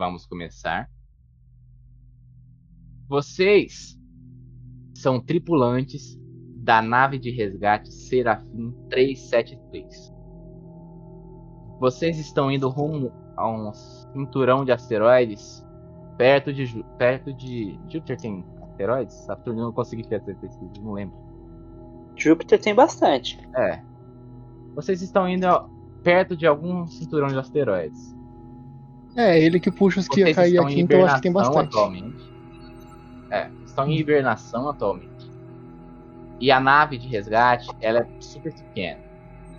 vamos começar. Vocês são tripulantes da nave de resgate Serafim 373. Vocês estão indo rumo a um cinturão de asteroides perto de Ju perto de Júpiter tem asteroides? Saturno não consegui fazer pesquisa, não lembro. Júpiter tem bastante. É. Vocês estão indo perto de algum cinturão de asteroides. É, ele que puxa os que ia cair aqui, então eu acho que tem bastante. atualmente. É, estão em hibernação atualmente. E a nave de resgate, ela é super pequena.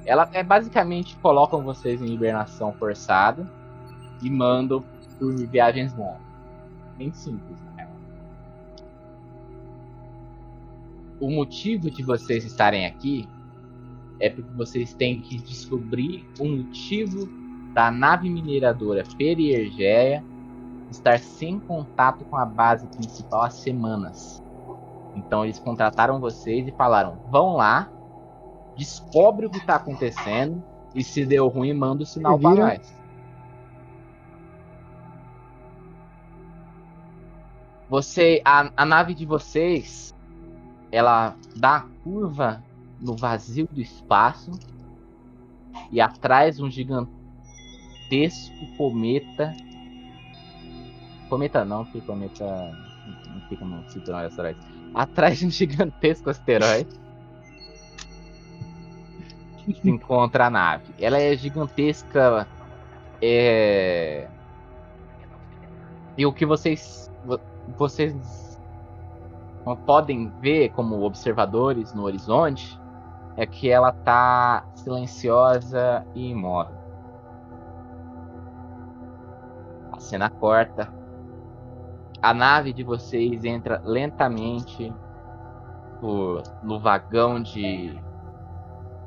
Ela é basicamente colocam vocês em hibernação forçada e mandam por viagens longas. Bem simples, real. O motivo de vocês estarem aqui é porque vocês têm que descobrir o motivo da nave mineradora Periergeia estar sem contato com a base principal há semanas. Então eles contrataram vocês e falaram: vão lá, descobre o que está acontecendo e se deu ruim, manda o sinal para nós. Você, a, a nave de vocês, ela dá a curva no vazio do espaço e atrás um gigantesco cometa. Cometa não, porque cometa não fica no cinturão de asteroides. Atrás de um gigantesco asteroide se encontra a nave. Ela é gigantesca. É... E o que vocês vo- vocês podem ver como observadores no horizonte é que ela tá silenciosa e imóvel. Cena corta. A nave de vocês entra lentamente por- no vagão de,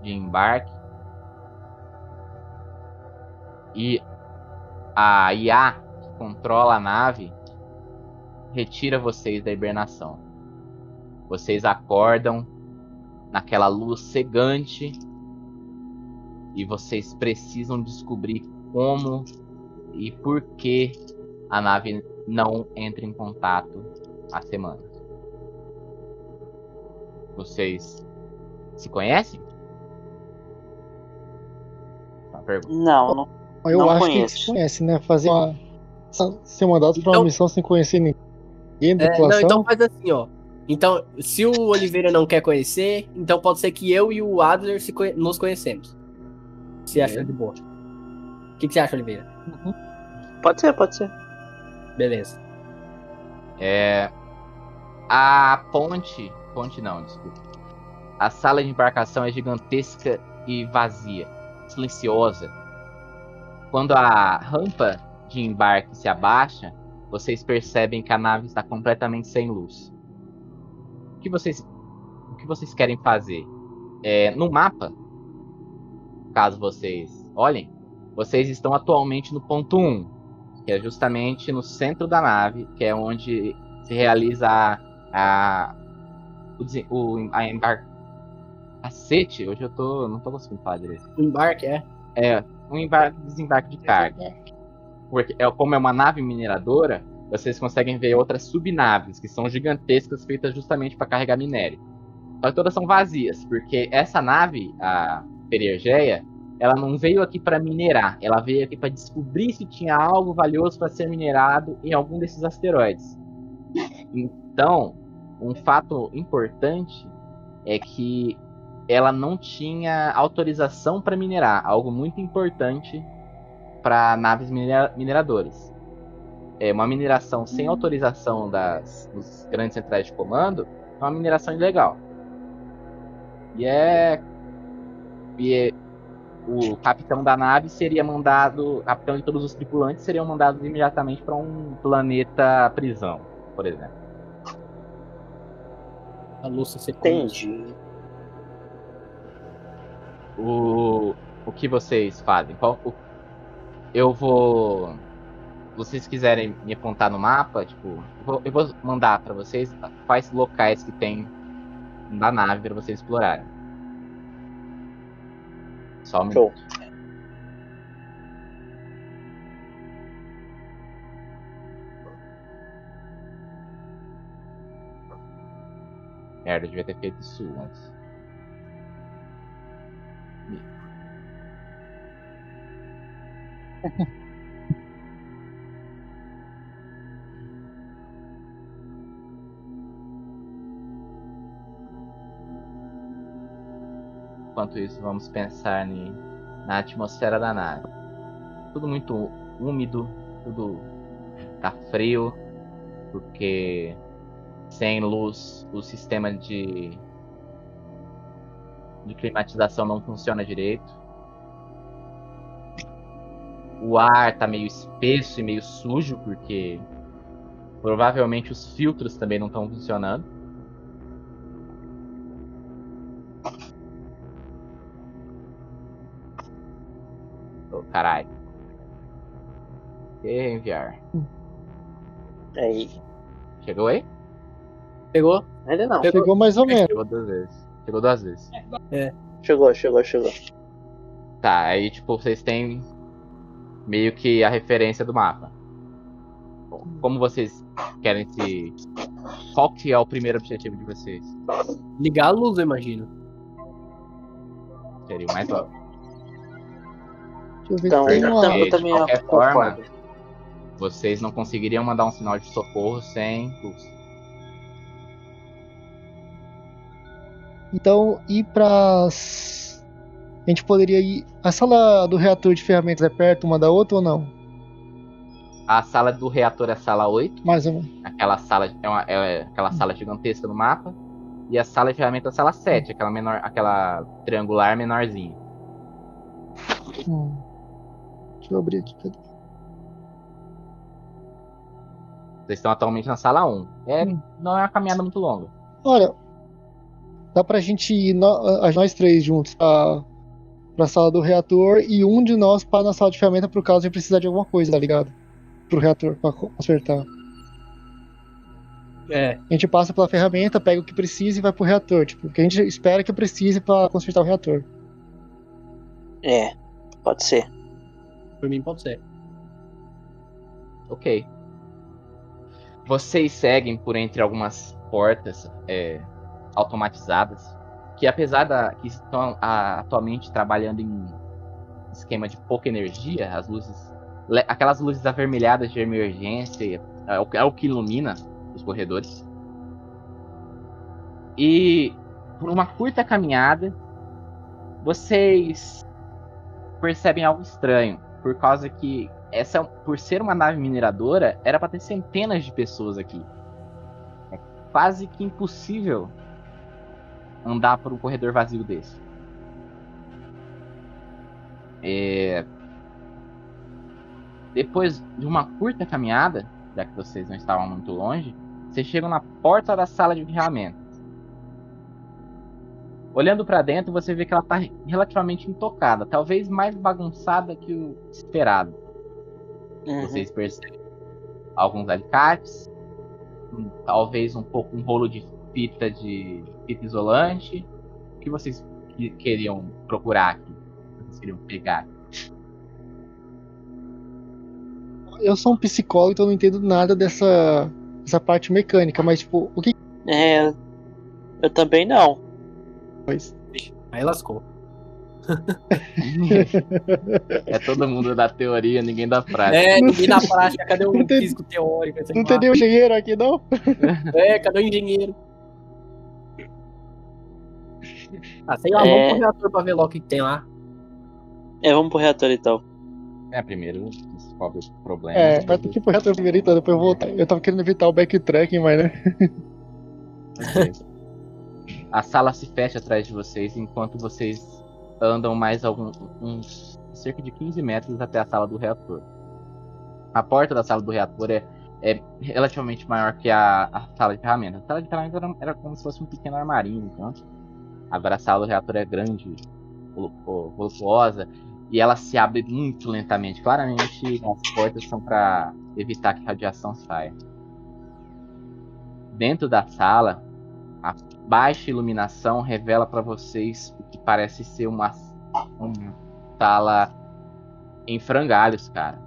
de embarque. E a IA que controla a nave retira vocês da hibernação. Vocês acordam naquela luz cegante e vocês precisam descobrir como e por que a nave não entra em contato há semanas. Vocês se conhecem? Uma pergunta. Não, não. Eu Não acho conheço. que se conhece, né? Fazer uma. Ser mandado pra uma Então- missão sem conhecer ninguém da É, não, então faz assim, ó. Então, se o Oliveira não quer conhecer, então pode ser que eu e o Adler se conhe- nos conhecemos. Você acha de boa? O que, que você acha, Oliveira? Pode ser, pode ser. Beleza. É. A ponte. Ponte não, desculpa. A sala de embarcação é gigantesca e vazia, silenciosa. Quando a rampa de embarque se abaixa, vocês percebem que a nave está completamente sem luz. O que vocês, o que vocês querem fazer? É, no mapa, caso vocês olhem, vocês estão atualmente no ponto 1, que é justamente no centro da nave, que é onde se realiza a, a o, a embar... Cacete, hoje eu tô não tô conseguindo falar direito. O embarque é. É, um embarque desembarque de carga. Porque é, como é uma nave mineradora, vocês conseguem ver outras subnaves que são gigantescas feitas justamente para carregar minério. Só que todas são vazias, porque essa nave, a Periergeia, ela não veio aqui para minerar, ela veio aqui para descobrir se tinha algo valioso para ser minerado em algum desses asteroides. Então, um fato importante é que ela não tinha autorização para minerar, algo muito importante para naves minera- mineradoras. É uma mineração sem autorização das dos grandes centrais de comando é uma mineração ilegal. E é e é- o capitão da nave seria mandado, o capitão de todos os tripulantes seriam mandados imediatamente para um planeta prisão, por exemplo. A Lúcia se Entendi. o, o que vocês fazem? Qual, o- eu vou. Se vocês quiserem me apontar no mapa, tipo, eu vou, eu vou mandar pra vocês quais locais que tem na nave pra vocês explorarem. Sami. Cool. Eu devia ter feito isso antes. Enquanto isso, vamos pensar na atmosfera da nave. Tudo muito úmido, tudo tá frio, porque sem luz o sistema de de climatização não funciona direito. O ar tá meio espesso e meio sujo porque provavelmente os filtros também não estão funcionando. Caralho. E enviar. Aí. Chegou aí? Pegou? Ainda não. Pegou. Chegou mais ou menos. Chegou duas vezes. Chegou duas vezes. Chegou, chegou, chegou. Tá, aí tipo, vocês têm meio que a referência do mapa. Bom, Como vocês querem se. Qual que é o primeiro objetivo de vocês? Ligar a luz, eu imagino. Seria o mais óbvio. Deixa eu ver Então, se tem eu, uma. tam- eu de também qualquer concordo. Vocês não conseguiriam mandar um sinal de socorro sem luz. Então, ir pra. A gente poderia ir. A sala do reator de ferramentas é perto uma da outra ou não? A sala do reator é a sala 8. Mais ou menos. Aquela sala é, uma- é aquela sala gigantesca no mapa. E a sala de ferramentas é a sala 7, aquela menor, aquela triangular menorzinha. Hum. Deixa eu abrir aqui. Cadê? Vocês estão atualmente na sala 1. É, Hum. não é uma caminhada muito longa. Olha, dá pra gente ir, nó- a- nós três juntos, pra, pra sala do reator e um de nós para na sala de ferramenta por caso de precisar de alguma coisa, tá ligado? Pro reator, pra co- consertar. É. A gente passa pela ferramenta, pega o que precisa e vai pro reator, tipo, o que a gente espera que precise pra consertar o reator. É, pode ser. Por mim pode ser. Ok. Vocês seguem por entre algumas portas é, automatizadas, que apesar da que estão ah, atualmente trabalhando em esquema de pouca energia, as luzes, le- aquelas luzes avermelhadas de emergência, é o, é o que ilumina os corredores. E por uma curta caminhada, vocês percebem algo estranho, por causa que essa, por ser uma nave mineradora, era para ter centenas de pessoas aqui. É quase que impossível andar por um corredor vazio desse. É, Depois de uma curta caminhada, já que vocês não estavam muito longe, vocês chegam na porta da sala de ferramentas. Olhando para dentro, você vê que ela está relativamente intocada, talvez mais bagunçada que o esperado. Uhum. Vocês percebem alguns alicates, um- talvez um pouco um rolo de fita de fita isolante. O que vocês que- queriam procurar aqui? O que Vocês queriam pegar? Eu sou um psicólogo, então eu não entendo nada dessa, dessa parte mecânica, mas tipo, o que É, eu também não. Faz? Aí lascou. é todo mundo da teoria, ninguém da prática. É, ninguém na prática, cadê o Não tem- físico teórico? Não tem nenhum engenheiro aqui, não? É, cadê o engenheiro? Ah, sei lá, É. vamos pro reator pra ver logo o que tem lá. É, vamos pro reator então. É, primeiro descobre o problema. É, vai ter que ir pro reator primeiro, então depois eu voltar. Eu tava querendo evitar o backtracking, mas né? A sala se fecha atrás de vocês enquanto vocês andam mais alguns uns cerca de 15 metros até a sala do reator. A porta da sala do reator é, é relativamente maior que a, a sala de ferramentas. A sala de ferramentas era, era como se fosse um pequeno armarinho, então. Agora a sala do reator é grande, volu- vo- voluptuosa, e ela se abre muito lentamente. Claramente as portas são para evitar que a radiação saia. Dentro da sala, a baixa iluminação revela para vocês o que parece ser uma, sala em frangalhos, cara.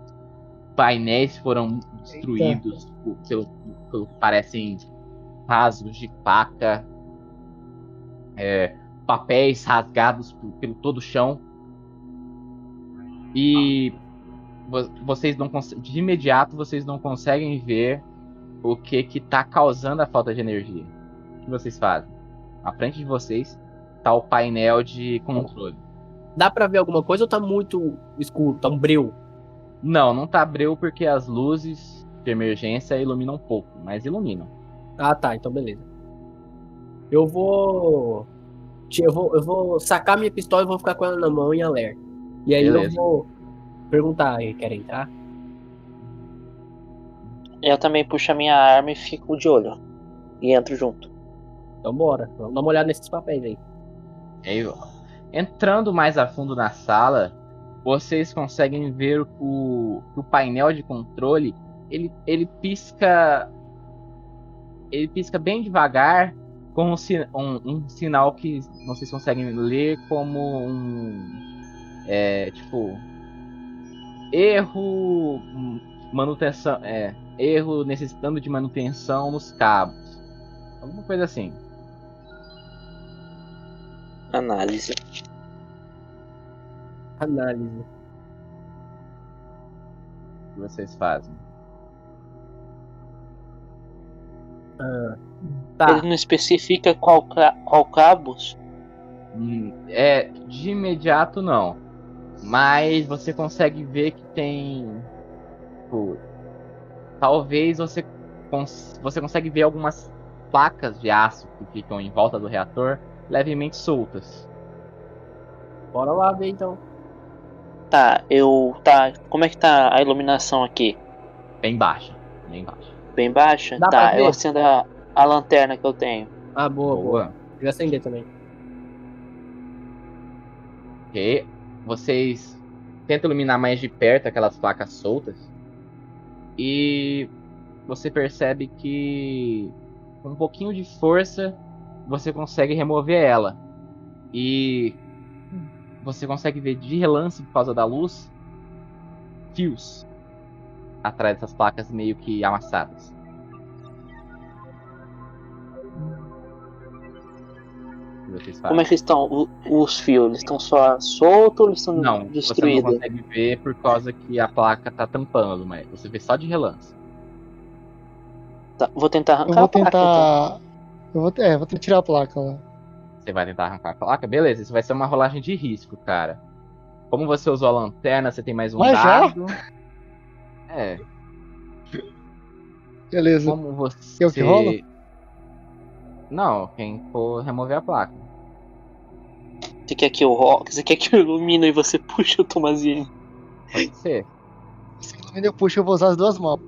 Painéis foram destruídos pelo, pelo parecem rasgos de faca. é, papéis rasgados por- pelo todo o chão. E vo- vocês não de imediato vocês não conseguem ver o que que tá causando a falta de energia. O que vocês fazem? À frente de vocês tá o painel de controle. Dá pra ver alguma coisa ou tá muito escuro? Tá um breu? Não, não tá breu porque as luzes de emergência iluminam um pouco, mas iluminam. Ah, tá. Então beleza. Eu vou. Eu vou, eu vou sacar minha pistola e vou ficar com ela na mão em alerta. E aí Beleza. eu vou perguntar, "Ei, quer entrar? Eu também puxo a minha arma e fico de olho. E entro junto. Então bora. Vamos dar uma olhada nesses papéis aí. Aí, entrando mais a fundo na sala, vocês conseguem ver o, o painel de controle. Ele, ele pisca. Ele pisca bem devagar, com um, um- um sinal que vocês conseguem ler como um. É, tipo. Erro. hum, Manutenção. É. Erro necessitando de manutenção nos cabos. Alguma coisa assim. Análise. Análise. O que vocês fazem? Tá. Ele não especifica qual, ca- qual cabos. Hum, É, de imediato não. Mas você consegue ver que tem. tipo, talvez você, cons- você consegue ver algumas placas de aço que ficam em volta do reator levemente soltas. Bora lá ver então. Tá, eu. Tá. Como é que tá a iluminação aqui? Bem baixa. Bem baixa. Bem baixa? Dá tá, eu acendo a, a lanterna que eu tenho. Ah, boa, boa. Boa. Eu já acender também. Ok. Vocês tentam iluminar mais de perto aquelas placas soltas. E você percebe que com um pouquinho de força você consegue remover ela. E você consegue ver de relance por causa da luz fios atrás dessas placas meio que amassadas. Como é que estão o- os fios? Eles estão só soltos ou eles estão Não, você não destruídos? consegue ver por causa que a placa tá tampando, mas você vê só de relance. Tá, vou tentar Eu arrancar vou a placa, então. tentar. Eu vou, é, vou tentar tirar a placa lá. Você vai tentar arrancar a placa? Beleza, isso vai ser uma rolagem de risco, cara. Como você usou a lanterna, você tem mais um Mas já? dado. É, Beleza. como você. Eu que rolo? Não, quem for remover a placa. Você quer que eu ro- Você quer que eu ilumine e você puxa o Tomazinho? Pode ser. Quando eu puxo, eu vou usar as duas mãos.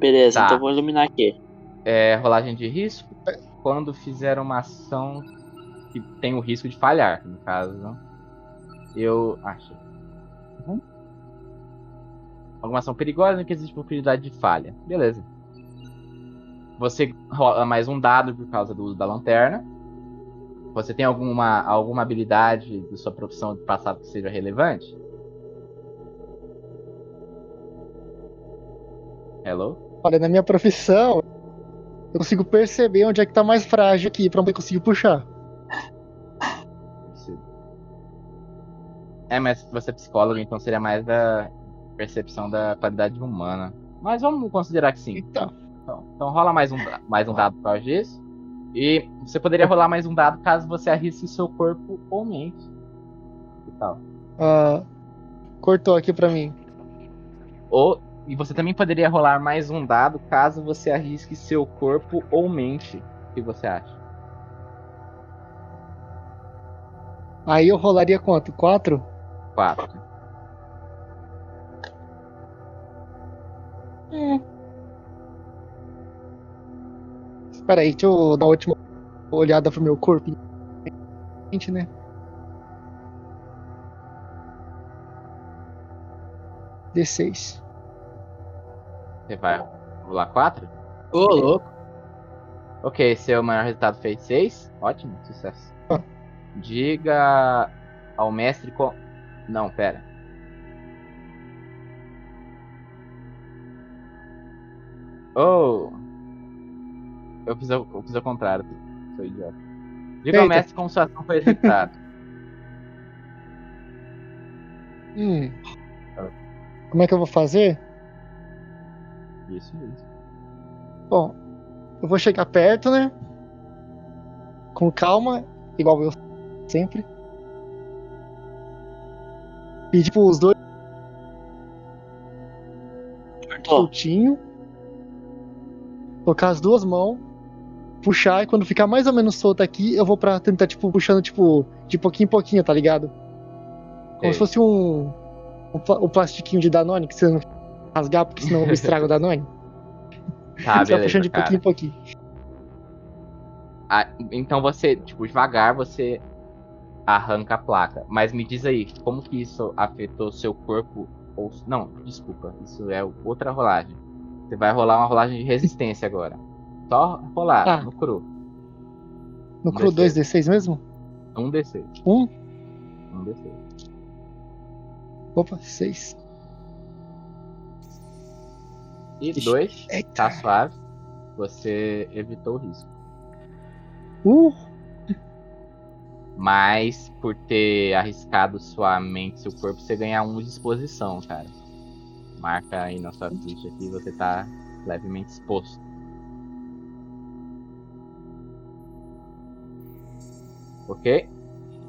Beleza, Tá. então eu vou iluminar aqui. É, rolagem de risco. Quando fizer uma ação que tem o risco de falhar, no caso. Eu acho. Uhum. Alguma ação perigosa em que existe possibilidade de falha. Beleza. Você rola mais um dado por causa do uso da lanterna. Você tem alguma, alguma habilidade de sua profissão do passado que seja relevante? Hello? Olha, na minha profissão, eu consigo perceber onde é que tá mais frágil aqui pra eu conseguir puxar. É, mas você é psicólogo, então seria mais da percepção da qualidade humana. Mas vamos considerar que sim. Então, Então, então rola mais um, mais um dado por causa disso. E você poderia rolar mais um dado caso você arrisque seu corpo ou mente. E tal. ah, cortou aqui pra mim. Ou, e você também poderia rolar mais um dado caso você arrisque seu corpo ou mente. O que você acha? Aí eu rolaria quanto? Quatro? Quatro. Espera aí, deixa eu dar uma última olhada pro meu corpo. Gente, né? D6. Você vai rolar quatro? Ô, louco. Ok, seu maior resultado foi 6. Ótimo, sucesso. Ah. Diga ao mestre com. Não, pera. Oh! Eu fiz, ao- eu fiz ao contrário, sou idiota. Diga ao Eita. mestre como sua ação foi executada. Hum. Como é que eu vou fazer? Isso mesmo. Bom, eu vou chegar perto, né? Com calma, igual eu sempre. Pedir tipo, os dois soltinho. Colocar as duas mãos. Puxar e quando ficar mais ou menos solto aqui, eu vou pra tentar, tipo, puxando, tipo, de pouquinho em pouquinho, tá ligado? Como Ok. se fosse um. Um, pla- um plastiquinho de Danone, que você não rasgar, porque senão eu estrago o Danone. Tá, vai beleza, puxando de cara. pouquinho em pouquinho. Ah, então você, tipo, devagar você arranca a placa. Mas me diz aí, como que isso afetou seu corpo? Ou... Não, desculpa, isso é outra rolagem. Você vai rolar uma rolagem de resistência agora. Só rolar, Ah. no cru. No Um cru D6. 2D6 mesmo? Um D6. Um? Um D6. Opa, 6. E dois, Eita. tá suave. Você evitou o risco. Uh! Mas por ter arriscado sua mente, seu corpo, você ganha um de exposição, cara. Marca aí na sua ficha que você tá levemente exposto. Ok?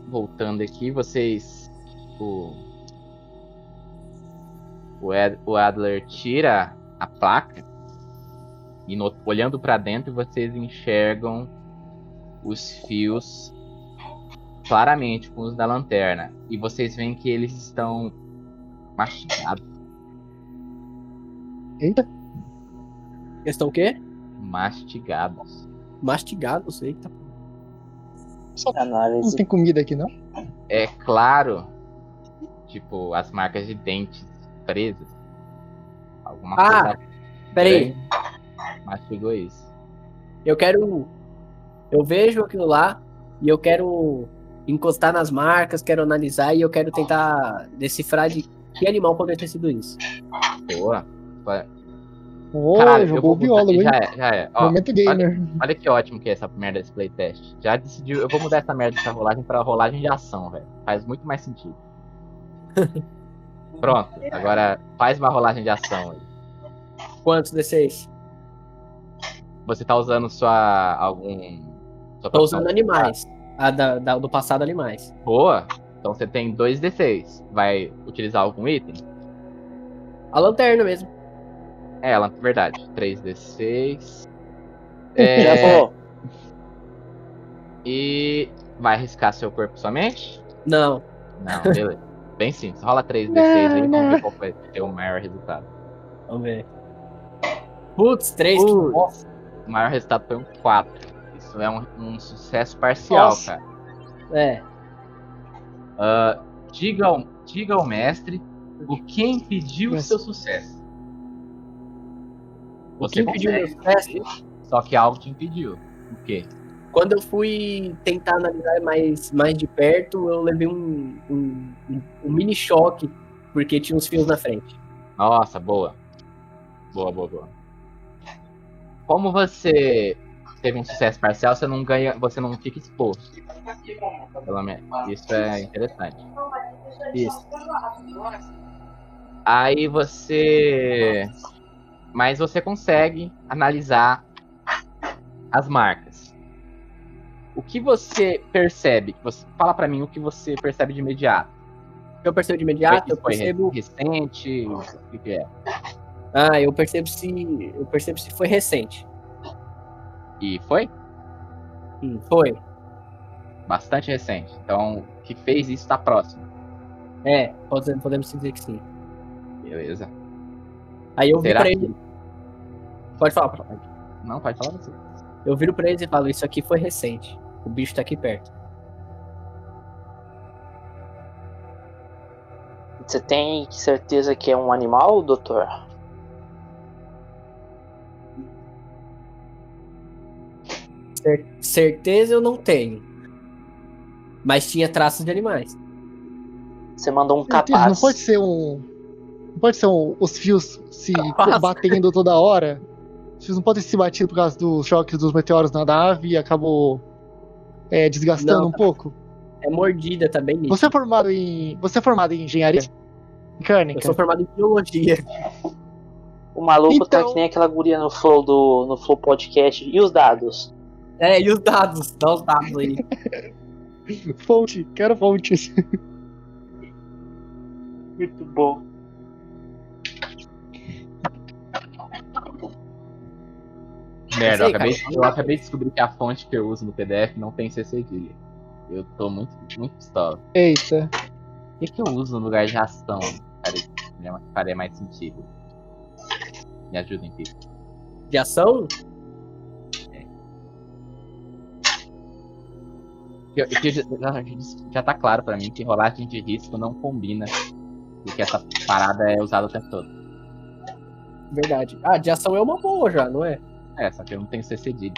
Voltando aqui, vocês. O, o, Ed- o Adler tira a placa e no- olhando pra dentro vocês enxergam os fios claramente com os da lanterna. E vocês veem que eles estão mastigados. Eita! Eles estão o quê? Mastigados. Mastigados, eita. Só não Análise. tem comida aqui, não? É claro, tipo, as marcas de dentes presas. Alguma Ah, coisa Peraí, mastigou isso. eu quero. Eu vejo aquilo lá e eu quero encostar nas marcas, quero analisar e eu quero tentar decifrar de que animal poderia ter sido isso. Boa. Ô, Caralho, jogou o biólogo, hein? Já é, já é. Ó, Momento gamer. olha que ótimo que é essa merda desse playtest. Já decidiu, eu vou mudar essa merda dessa rolagem pra rolagem de ação, velho. Faz muito mais sentido. Pronto, agora faz uma rolagem de ação aí. Quantos D6? Você tá usando sua. algum. Sua Tô usando animais. A da, da- do passado animais. Boa. Então você tem dois D6. Vai utilizar algum item? A lanterna mesmo. É, ela, verdade. 3D6. Já É, vou. e vai arriscar seu corpo somente? Não. Não, beleza. Bem simples. Rola 3D6 aí, vamos ver qual vai ter o maior resultado. Vamos ver. Putz, três. que Putz. bosta. O maior resultado foi um 4. Isso é um, um sucesso parcial, Nossa. cara. É. Ah, diga, ao, diga ao mestre o que impediu o seu sucesso. O Você que impediu meu sucesso? só que algo te impediu. O quê? Quando eu fui tentar analisar mais, mais de perto, eu levei um, um, um- um mini choque, porque tinha uns fios na frente. Nossa, boa. Boa, boa, boa. Como você teve um sucesso parcial, você não ganha, você não fica exposto. Pelo menos. Isso é interessante. Isso. Aí você. Mas você consegue analisar as marcas. O que você percebe? Você fala pra mim o que você percebe de imediato. Eu percebo de imediato, eu percebo. recente, o que é? Ah, eu percebo se. Eu percebo se foi recente. E foi Hum, foi. bastante recente. Então, o que fez isso tá próximo. É, podemos, podemos dizer que sim. Beleza. Aí eu vi Será pra que- ele. Pode falar, pode falar. Não, pode falar você. Eu viro pra eles e falo, isso aqui foi recente. O bicho tá aqui perto. Você tem certeza que é um animal, doutor? Cer- certeza eu não tenho. Mas tinha traços de animais. Você mandou um capaz. Não pode ser um. Não pode ser um, os fios se Capaz. batendo toda hora. Os fios não podem se batido por causa dos choques dos meteoros na nave e acabou é, desgastando Não, um tá- pouco? É mordida, tá bem nisso. Você é formado em. Você é formado em engenharia Eu mecânica? sou formado em biologia. O maluco tá Então- que nem aquela guria no Flow do no Flow Podcast. E os dados? É, e os dados? Dá os dados aí. Fonte, quero fontes. Muito bom. Merda, eu acabei, eu acabei de descobrir que a fonte que eu uso no PDF não tem C cedilha. Eu tô muito, muito pistola. Eita. O que, que eu uso no lugar de ação? Faria, faria mais sentido. Me ajudem aqui. De ação? Eu- eu- já, já- tá claro pra mim que rolagem de risco não combina. Porque essa parada é usada o tempo todo. Verdade. Ah, de ação é uma boa já, não é? É, só que eu não tenho C cedilha.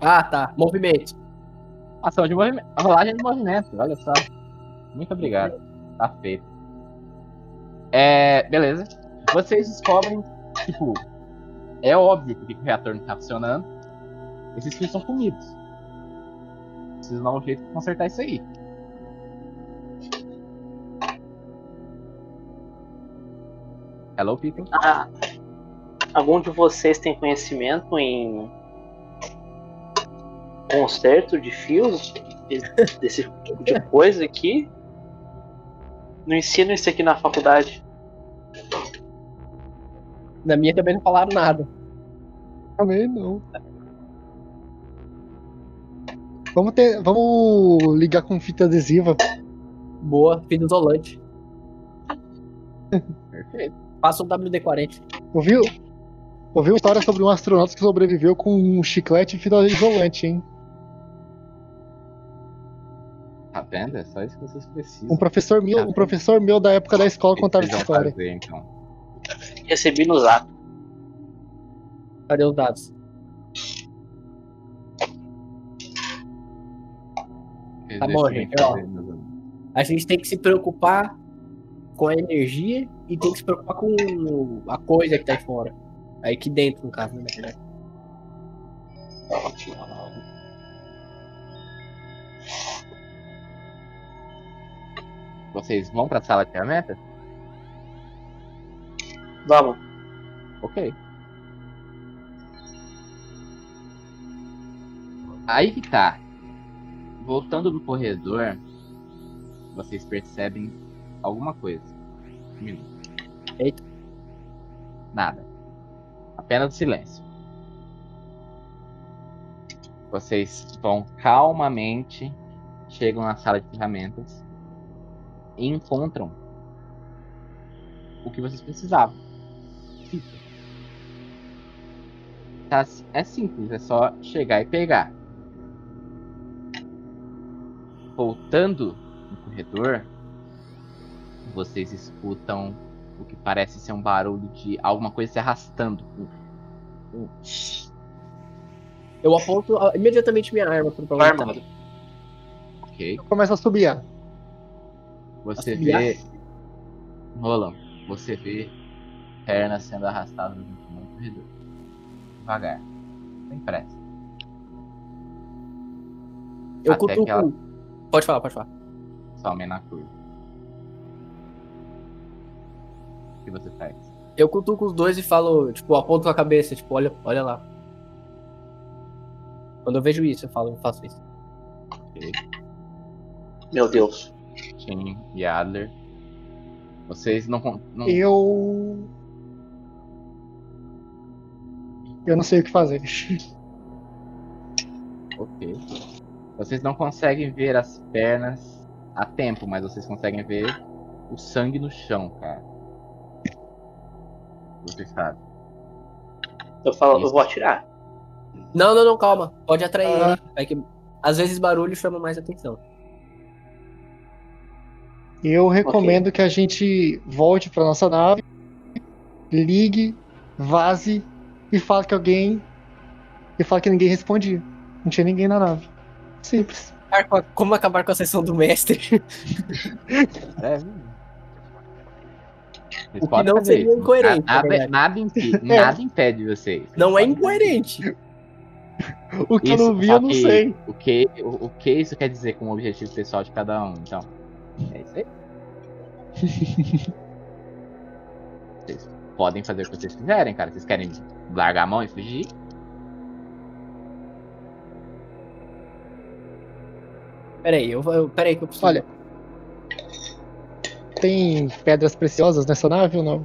Ah, tá. Movimento. Ação de movimento. Rolagem de movimento, olha só. Muito obrigado. Tá feito. É. Beleza. Vocês descobrem, tipo, é óbvio porque o reator não tá funcionando. Esses fios são comidos. Preciso dar um jeito de consertar isso aí. Hello, people. Ah, algum de vocês tem conhecimento em conserto de fios? Desse- Desse tipo de coisa aqui? Não ensino isso aqui na faculdade. Na minha também não falaram nada. Também não. Vamos, ter, vamos ligar com fita adesiva. Boa, fita isolante. Perfeito. Passa um WD-40. Ouviu? Ouviu história sobre um astronauta que sobreviveu com um chiclete e fita isolante, hein? Tá vendo? É só isso que vocês precisam. Um professor meu, um professor meu da época da escola contava essa história. fazer, então? Recebi no zap. Cadê os dados? Tá bom, gente, ó. A gente tem que se preocupar com a energia e tem que se preocupar com a coisa que tá aí fora. Aí aqui dentro, no caso, né? na verdade. Vocês vão pra sala de ferramentas? Vamos. Ok. Aí que tá. Voltando no corredor, vocês percebem alguma coisa. Um minuto. Eita. Nada. Apenas silêncio. Vocês vão calmamente, chegam na sala de ferramentas e encontram o que vocês precisavam. Fita. Tá, é simples, é só chegar e pegar. Voltando no corredor, vocês escutam o que parece ser um barulho de alguma coisa se arrastando. Um- um- Eu aponto ah, imediatamente minha arma pro Tô planeta. armado. Ok. Começa a subir. Você Assobiar? vê. Roland, você vê pernas sendo arrastadas no corredor. Devagar. Sem pressa. Eu Até cutuco. que ela- Pode falar, pode falar. Some na curva. O que você faz? Eu cutuco os dois e falo, tipo, aponto com a cabeça, tipo, olha, olha lá. Quando eu vejo isso, eu falo, eu faço isso. Ok. Meu Deus. Tim e Adler. Vocês não. não Eu. Eu não sei o que fazer. Ok. Vocês não conseguem ver as pernas a tempo, mas vocês conseguem ver o sangue no chão, cara. Vocês sabem. Eu falo, eu Isso. vou atirar. Não, não, não, calma. Pode atrair Ah. ele. É que, às vezes barulho chama mais atenção. Eu recomendo que a gente volte pra nossa nave, ligue, vaze e fale que alguém. E fale que ninguém respondia. Não tinha ninguém na nave. Simples. Como acabar com a sessão do mestre? É. Vocês O que podem não fazer seria incoerente, na Nada, verdade. nada, impe- nada impede vocês. Não é incoerente. O que eu Isso, não vi, eu não que sei. O que, o, o que isso quer dizer com o objetivo pessoal de cada um, então. É isso aí. Vocês podem fazer o que vocês quiserem, cara. Vocês querem largar a mão e fugir? Peraí, eu, eu, peraí que eu preciso. Olha. Tem pedras preciosas nessa nave ou não?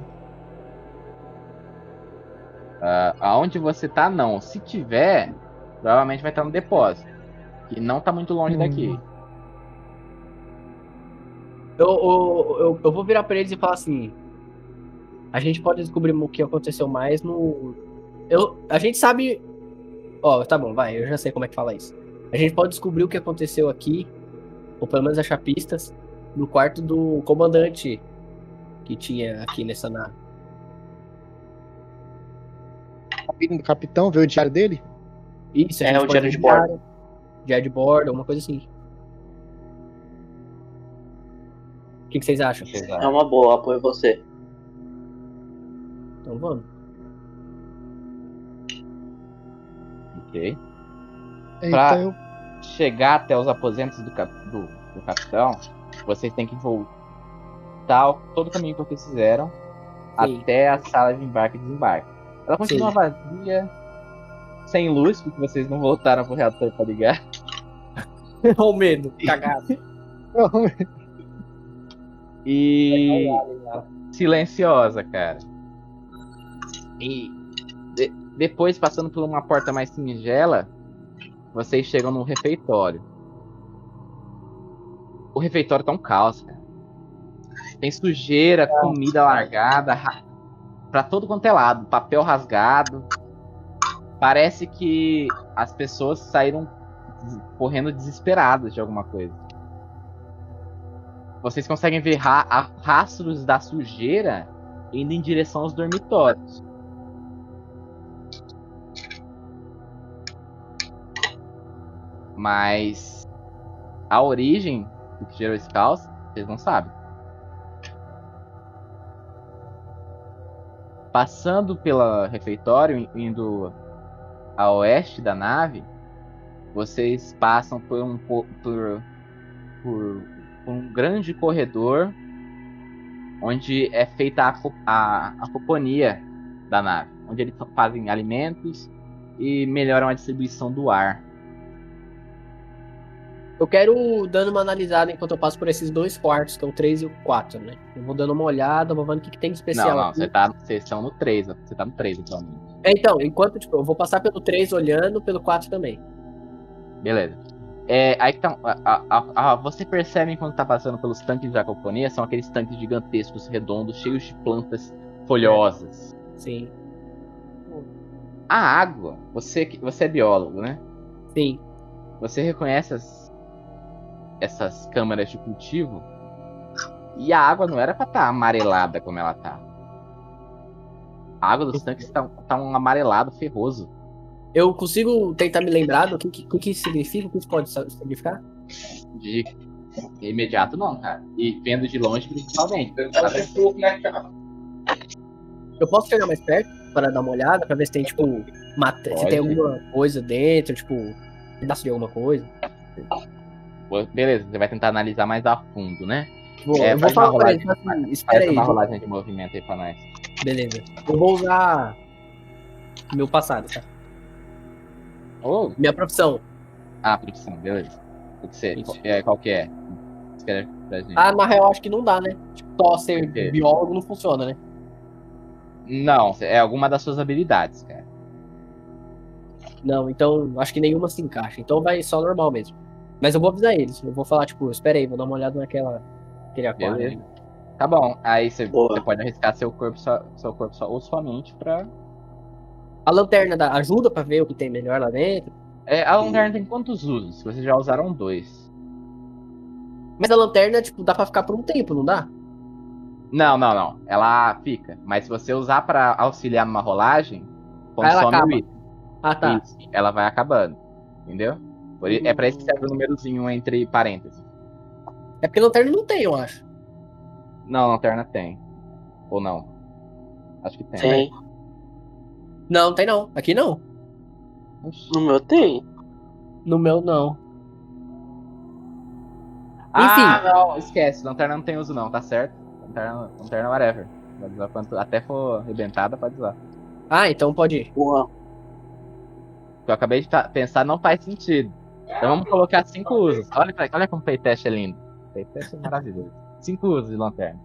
Ah, aonde você tá, não. Se tiver, provavelmente vai estar no depósito. Que não tá muito longe Hum. daqui. Eu, eu, eu, eu vou virar pra eles e falar assim. A gente pode descobrir o que aconteceu mais no. Eu, a gente sabe. Ó, tá bom, vai, eu já sei como é que fala isso. A gente pode descobrir o que aconteceu aqui, ou pelo menos achar pistas, no quarto do comandante que tinha aqui nessa nave. Do capitão, ver o diário dele? Isso, É, o diário de bordo. diário, Diário de bordo, alguma coisa assim. O que, que vocês acham? É uma boa, apoio você. Então vamos. Ok. Pra- eu. chegar até os aposentos do, cap- do- do capitão, vocês têm que voltar todo o caminho que vocês fizeram Sim. até a sala de embarque e desembarque. Ela continua Sim. vazia, sem luz, porque vocês não voltaram pro reator pra ligar. Olha o medo, cagado. E silenciosa, cara. E de- depois, passando por uma porta mais singela, vocês chegam no refeitório. O refeitório tá um caos, cara. Tem sujeira, comida largada, ra- pra todo quanto é lado, papel rasgado. Parece que as pessoas saíram correndo desesperadas de alguma coisa. Vocês conseguem ver ra- rastros da sujeira indo em direção aos dormitórios. Mas a origem do que gerou esse caos, vocês não sabem. Passando pelo refeitório, indo a oeste da nave, vocês passam por um po- por, por, por um grande corredor onde é feita a, a, a companhia da nave, onde eles fazem alimentos e melhoram a distribuição do ar. Eu quero dando uma analisada enquanto eu passo por esses dois quartos, que é o 3 e o 4, né? Eu vou dando uma olhada, vou vendo o que, que tem de especial. não, não, aqui. você tá, vocês estão no 3, você tá no 3 atualmente. É, então, enquanto, tipo, eu vou passar pelo 3 olhando, pelo 4 também. Beleza. É, aí que tá, a, a- a- você percebe quando tá passando pelos tanques da companhia, são aqueles tanques gigantescos, redondos, cheios de plantas folhosas. Sim. A água, você, você é biólogo, né? Sim. Você reconhece as- essas câmaras de cultivo e a água não era pra estar amarelada como ela tá. A água dos tanques tá, tá um amarelado ferroso. Eu consigo tentar me lembrar do que, que, o que isso significa, o que isso pode significar? De imediato não, cara. E vendo de longe principalmente. Eu posso chegar mais perto para dar uma olhada, para ver se tem, tipo, mate... se tem alguma coisa dentro, tipo, pedaço de alguma coisa. Beleza, você vai tentar analisar mais a fundo, né? Tipo, É, eu vou falar pra eles, assim, espera aí, uma rolagem de movimento aí pra nós. beleza. Eu vou usar meu passado, tá? Oh, Minha profissão. ah, profissão, beleza. Que você, Isso. é, qual que é? Escreve pra gente. Ah, na real, acho que não dá, né? Tipo, só ser biólogo não funciona, né? Não, é alguma das suas habilidades, cara. Não, então acho que nenhuma se encaixa. Então vai só normal mesmo. Mas eu vou avisar eles. Eu vou falar, tipo, espera aí, vou dar uma olhada naquela. Aquele aquário. Tá bom, aí você, pode arriscar seu corpo, só, seu corpo só, ou sua mente pra. A lanterna dá, ajuda pra ver o que tem melhor lá dentro. É, a lanterna tem quantos usos? Vocês já usaram dois. Mas a lanterna, tipo, dá pra ficar por um tempo, não dá? Não, não, não. Ela fica. Mas se você usar pra auxiliar numa rolagem, consome o item. Ah, tá. Isso, ela vai acabando. Entendeu? É pra isso que serve o númerozinho entre parênteses. É porque lanterna não tem, eu acho. Não, lanterna tem. Ou não? Acho que tem. Tem. Não, não tem não. Aqui não. No meu tem. No meu, não. Ah, não, esquece. Lanterna não tem uso, não, tá certo? Lanterna, lanterna whatever. Pode usar quanto, até for arrebentada, pode usar. Ah, então pode ir. Que eu acabei de pensar não faz sentido. Então vamos colocar cinco usos. Olha, olha como o playtest é lindo. O playtest é maravilhoso. Cinco usos de lanterna.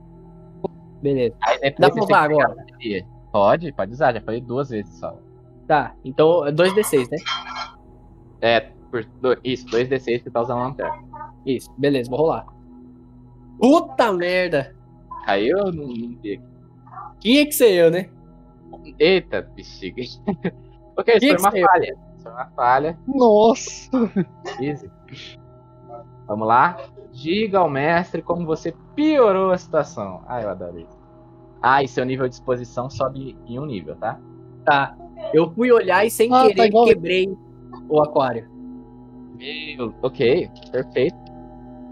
Beleza. Aí depois Dá pra usar agora? bateria. Pode, pode usar. Já falei duas vezes só. Tá, então é 2d6, né? É, por, do- isso, 2d6 que tá usando a lanterna. Isso, beleza, vou rolar. Puta merda! Caiu ou não, vi aqui? Tinha que ser eu, né? Eita, bexiga. ok, isso foi uma falha. Uma falha. Nossa! Easy. Vamos lá. Diga ao mestre como você piorou a situação. Ah, eu adoro isso. Ah, e seu nível de exposição sobe em um nível, tá? Tá. Eu fui olhar e sem Ah, tá querer igual- quebrei o aquário. Meu, ok, perfeito.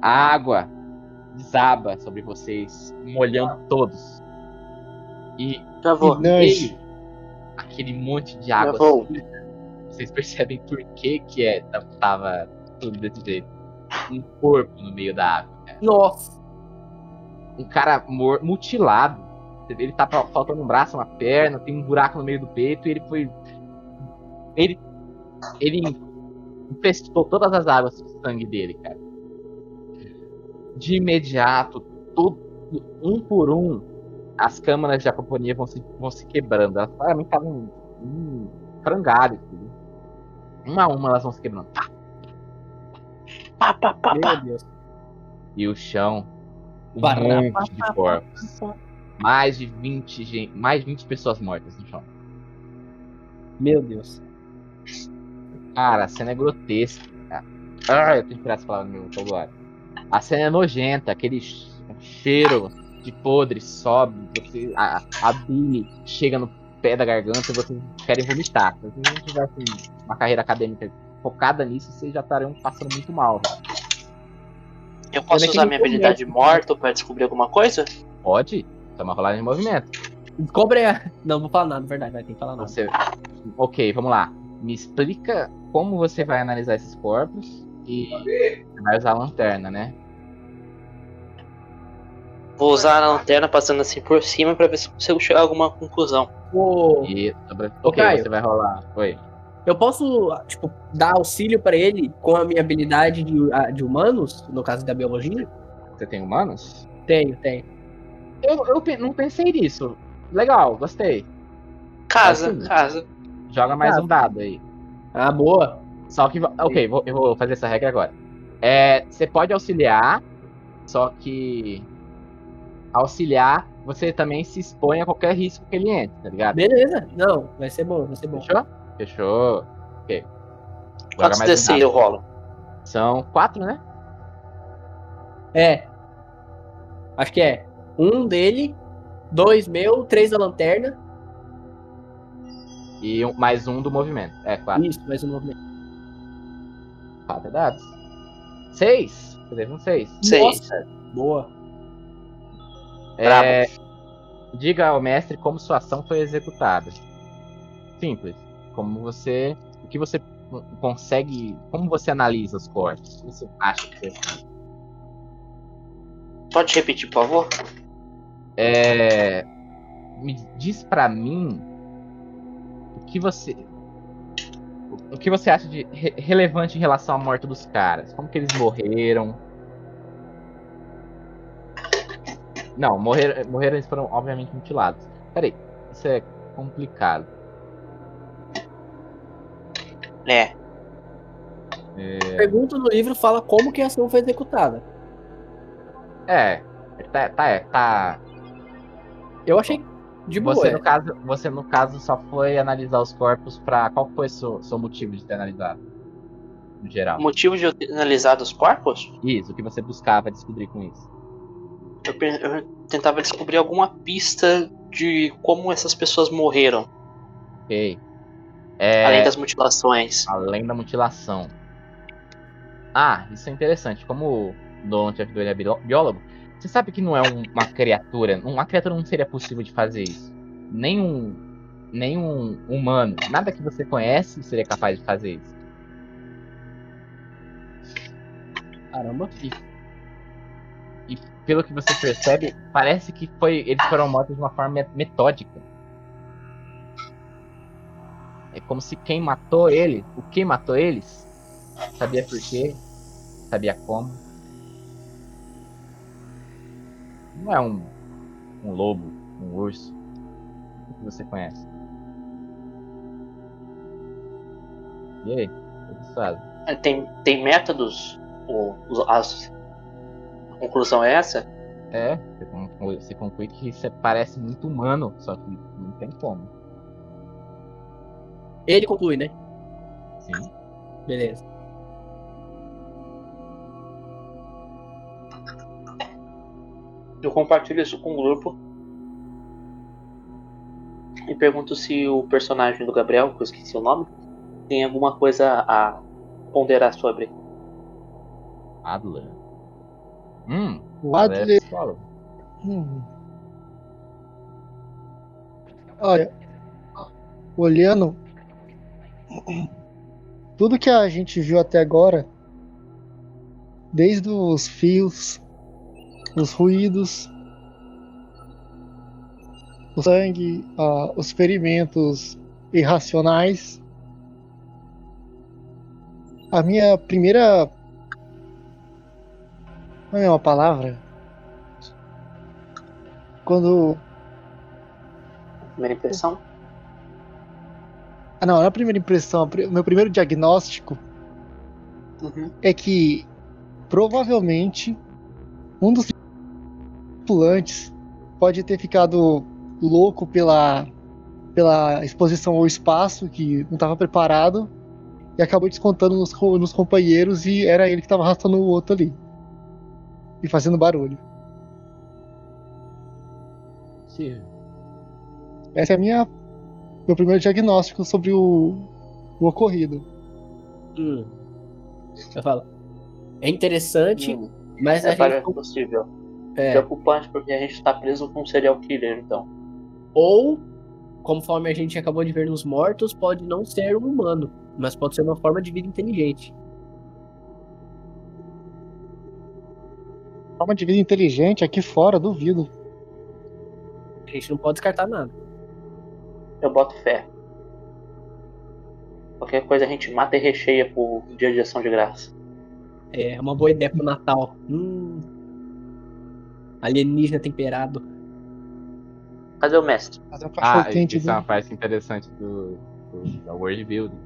A água desaba sobre vocês, molhando todos. E Já vou. Não, meio aquele monte de água. Eu vou. suja, Vocês percebem por que que é, tava tudo desse jeito. Um corpo no meio da água. Nossa! um cara mutilado. Ele tá fa- faltando um braço, uma perna, tem um buraco no meio do peito e ele foi. Ele. Ele infestou todas as águas do sangue dele, cara. De imediato, tudo, um por um, as câmaras de apoponia vão se, vão se quebrando. Elas claramente estavam um frangalhos. Uma a uma elas vão se quebrando. Pá! Pá, pá, pá, Meu pá. Deus. E o chão, um Barra- monte de corpos. Mais de 20, gen- mais de 20 pessoas mortas no chão. Meu Deus. Cara, a cena é grotesca. Ah, eu tenho que tirar essa palavra do meu vocabulário. A cena é nojenta, aquele ch- cheiro de podre sobe, você, a, a bile chega no pé da garganta e vocês querem vomitar. Se vocês não tivessem uma carreira acadêmica focada nisso, vocês já estariam passando muito mal. Eu posso usar minha habilidade morto pra descobrir alguma coisa? Pode? Isso é uma rolagem de movimento. Descobre a... Não, não vou falar nada, verdade, vai ter que falar nada. Você... Ok, vamos lá. Me explica como você vai analisar esses corpos e você vai usar a lanterna, né? Vou usar a lanterna passando assim por cima pra ver se consigo chegar a alguma conclusão. Ô, Ok, Caio. você vai rolar. Oi. Eu posso, tipo, dar auxílio pra ele com a minha habilidade de, a- de humanos, no caso da biologia? Você tem humanos? Tenho, tenho. Eu, eu pe- não pensei nisso. Legal, gostei. Casa, Assim. casa. Joga mais Ah. um dado aí. Ah, boa. Só que. Ok, vou- eu vou fazer essa regra agora. É, você pode auxiliar, só que. Auxiliar, você também se expõe a qualquer risco que ele entre, tá ligado? Beleza. Não, vai ser bom, vai ser bom. Fechou? Fechou. Ok. Quantos mais D6 dado. eu rolo? São quatro, né? É. Acho que é. Um dele, dois meu, três da lanterna. E um- mais um do movimento. É, quatro. Isso, mais um movimento. Quatro dados. Seis. Você teve um seis. Seis. Boa. É, diga ao mestre como sua ação foi executada. Simples. Como você. O que você consegue. Como você analisa os corpos? O que você acha que você. Pode repetir, por favor? É, me diz pra mim. O que você. O que você acha de re- relevante em relação à morte dos caras? Como que eles morreram? Não, morreram, morreram eles foram obviamente mutilados. Peraí, isso é complicado. É. A pergunta no livro fala como que a ação foi executada. É, tá, tá, tá. Eu achei de boa. Você é. no caso, você no caso só foi analisar os corpos pra. Qual foi o seu, seu motivo de ter analisado? No geral. O motivo de eu ter analisado os corpos? Isso, o que você buscava descobrir com isso. Eu, eu tentava descobrir alguma pista de como essas pessoas morreram, Ok. É, além das mutilações. além da mutilação. Ah, isso é interessante. Como o Don Jeff ele é biólogo, você sabe que não é um- uma criatura. Uma criatura não seria possível de fazer isso. Nem um, nenhum humano, nada que você conhece seria capaz de fazer isso. Caramba. Pelo que você percebe, parece que foi eles foram mortos de uma forma me- metódica. É como se quem matou ele, o que matou eles, sabia por quê, sabia como. Não é um, um lobo, um urso. Que você conhece? E aí? O que você faz? É, Tem, tem métodos? Ou as- conclusão é essa? É, você conclui, que você parece muito humano, só que não tem como. Ele conclui, né? Sim. Beleza. Eu compartilho isso com o grupo. E pergunto se o personagem do Gabriel, que eu esqueci o nome, tem alguma coisa a ponderar sobre. Adler. Hum, O Adler. solo. Hum. Olha, olhando tudo que a gente viu até agora, desde os fios, os ruídos, o sangue, ah, os ferimentos irracionais, a minha primeira. Não é uma palavra? Quando Primeira impressão? Ah, não, não é a primeira impressão. O meu primeiro diagnóstico Uhum. é que provavelmente um dos tripulantes pode ter ficado louco pela, pela exposição ao espaço, que não estava preparado, e acabou descontando nos, nos companheiros e era ele que estava arrastando o outro ali. E fazendo barulho. Sim. Esse é a minha, meu primeiro diagnóstico sobre o, o ocorrido. Hum. Eu falo. É interessante, Hum, mas a é gente. parece não- possível. é, Preocupante porque a gente tá preso com um serial killer, então. Ou, conforme a gente acabou de ver nos mortos, pode não ser um humano, mas pode ser uma forma de vida inteligente. Forma de vida inteligente aqui fora, duvido. A gente não pode descartar nada. Eu boto fé. Qualquer coisa a gente mata e recheia pro dia de ação de graça. É uma boa ideia pro Natal. Hum. Alienígena temperado. Cadê o mestre? Ah, quente isso é uma do... parte interessante do, do da world building.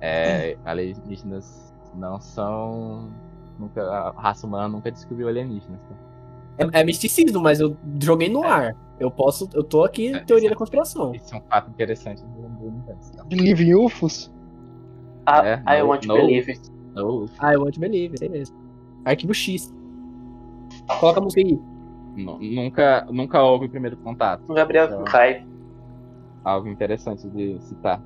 É, alienígenas não são. Nunca, a raça humana nunca descobriu alienígenas. tá? É, é misticismo, mas eu joguei no ar. Eu posso. Eu tô aqui É, teoria isso da conspiração. Isso é um fato interessante do, universo. Believe in UFOs? Ah, É, I no- want to no- believe. No, Ah, eu want to believe, sei mesmo. Arquivo X. Coloca a música aí. nu- nunca, nunca houve primeiro contato. O Gabriel Então, cai. Algo interessante de citar.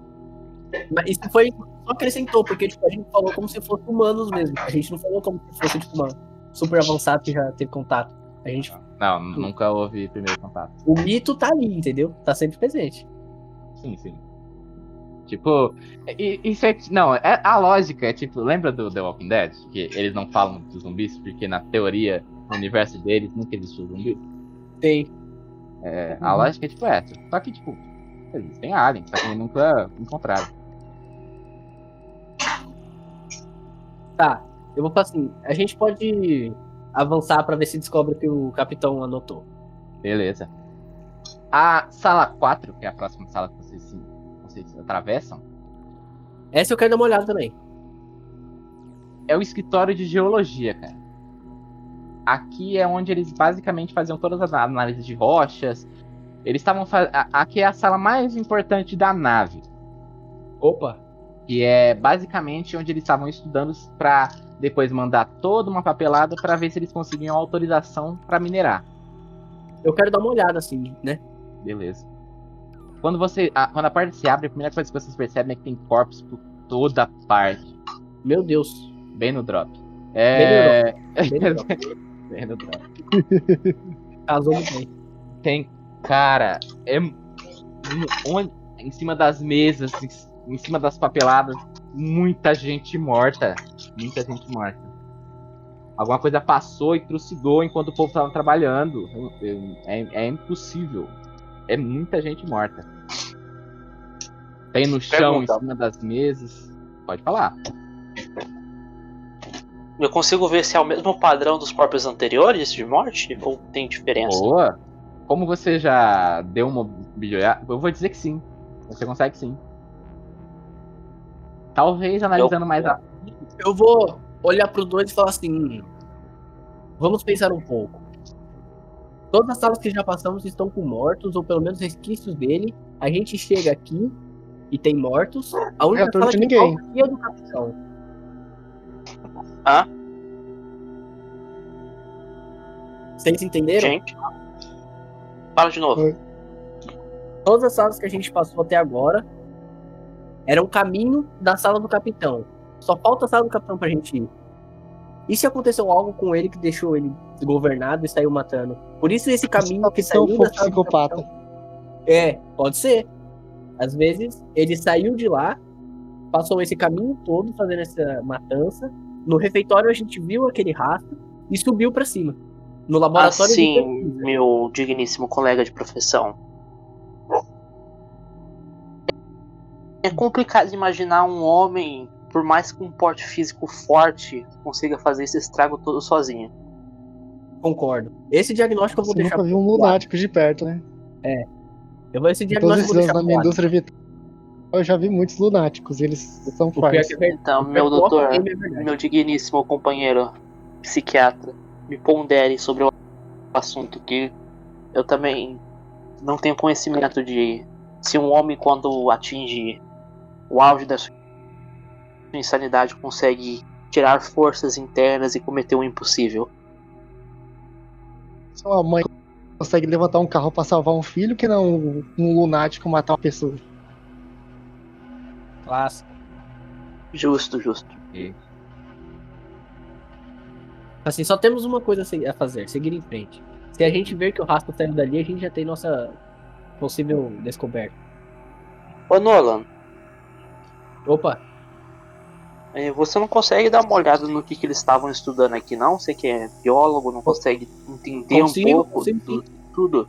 Mas isso foi. Só acrescentou, porque tipo, a gente falou como se fosse humanos mesmo. A gente não falou como se fosse tipo, uma super avançado que já teve contato. A gente, Não, nunca houve primeiro contato. o mito tá ali, entendeu? Tá sempre presente. Sim, sim. Tipo, isso é. Não, é, a lógica é tipo, lembra do The Walking Dead? Que eles não falam dos zumbis porque na teoria, no universo deles, nunca existiu zumbi. Tem. É, a lógica é tipo essa. Só que, tipo, existem aliens, só que nunca encontraram. Tá. Eu vou falar assim. A gente pode avançar pra ver se descobre o que o capitão anotou. Beleza. A sala 4, que é a próxima sala que vocês, vocês atravessam, Essa eu quero dar uma olhada também. é o escritório de geologia, cara. Aqui é onde eles basicamente faziam todas as análises de rochas. Eles estavam Aqui é a sala mais importante da nave. Opa. Que é basicamente onde eles estavam estudando para depois mandar toda uma papelada para ver se eles conseguiam autorização para minerar. Eu quero dar uma olhada assim, né? Beleza. Quando você. a- quando a porta se abre, a primeira coisa que vocês percebem é que tem corpos por toda parte. Meu Deus. Bem no drop. É. Bem no drop. Casou muito bem. Tem. Cara, é. em cima das mesas, em, cima das papeladas, muita gente morta. Muita gente morta. Alguma coisa passou e trucidou enquanto o povo estava trabalhando. É, é impossível. É muita gente morta. Tem no chão, Pergunta. em cima das mesas. Pode falar. Eu consigo ver se é o mesmo padrão dos corpos anteriores de morte? Ou tem diferença? Boa. Como você já deu uma eu vou dizer que sim. Você consegue sim. Talvez analisando mais a. Eu vou olhar pros dois e falar assim: vamos pensar um pouco. Todas as salas que já passamos estão com mortos, ou pelo menos resquícios dele. A gente chega aqui e tem mortos. A única Reator sala de que ninguém. é a do capitão. Hã? Vocês entenderam? Gente. Fala de novo. Oi. Todas as salas que a gente passou até agora eram caminho da sala do capitão. Só falta a sala do capitão pra gente ir. E se aconteceu algo com ele que deixou ele desgovernado e saiu matando? Por isso esse caminho que saiu for da sala do psicopata. capitão- É, pode ser. Às vezes ele saiu de lá, passou esse caminho todo fazendo essa matança. No refeitório a gente viu aquele rastro e subiu pra cima. No laboratório Assim, meu digníssimo colega de profissão. É complicado imaginar um homem, por mais que um porte físico forte, consiga fazer esse estrago todo sozinho. Concordo. Esse diagnóstico eu vou Você deixar. nunca viu um lunático de perto, né? Eu vou esse todos diagnóstico eu esses vou anos deixar na minha indústria vital, eu já vi muitos lunáticos. Eles são farsa. que é. Então, pior meu doutor, é meu digníssimo companheiro psiquiatra, me pondere sobre o assunto que eu também não tenho conhecimento de se um homem quando atinge o auge da sua insanidade consegue tirar forças internas e cometer o impossível. Se uma mãe consegue levantar um carro pra salvar um filho, que não um, um lunático matar uma pessoa. Clássico. Justo, justo. Assim, só temos uma coisa a fazer, seguir em frente. Se a gente ver que o rastro saiu dali, a gente já tem nossa possível descoberta. Ô Nolan, Opa, eh, você não consegue dar uma olhada no que, que eles estavam estudando aqui, não? Você que é biólogo, não consegue entender Consigo, um pouco consigo do, tudo?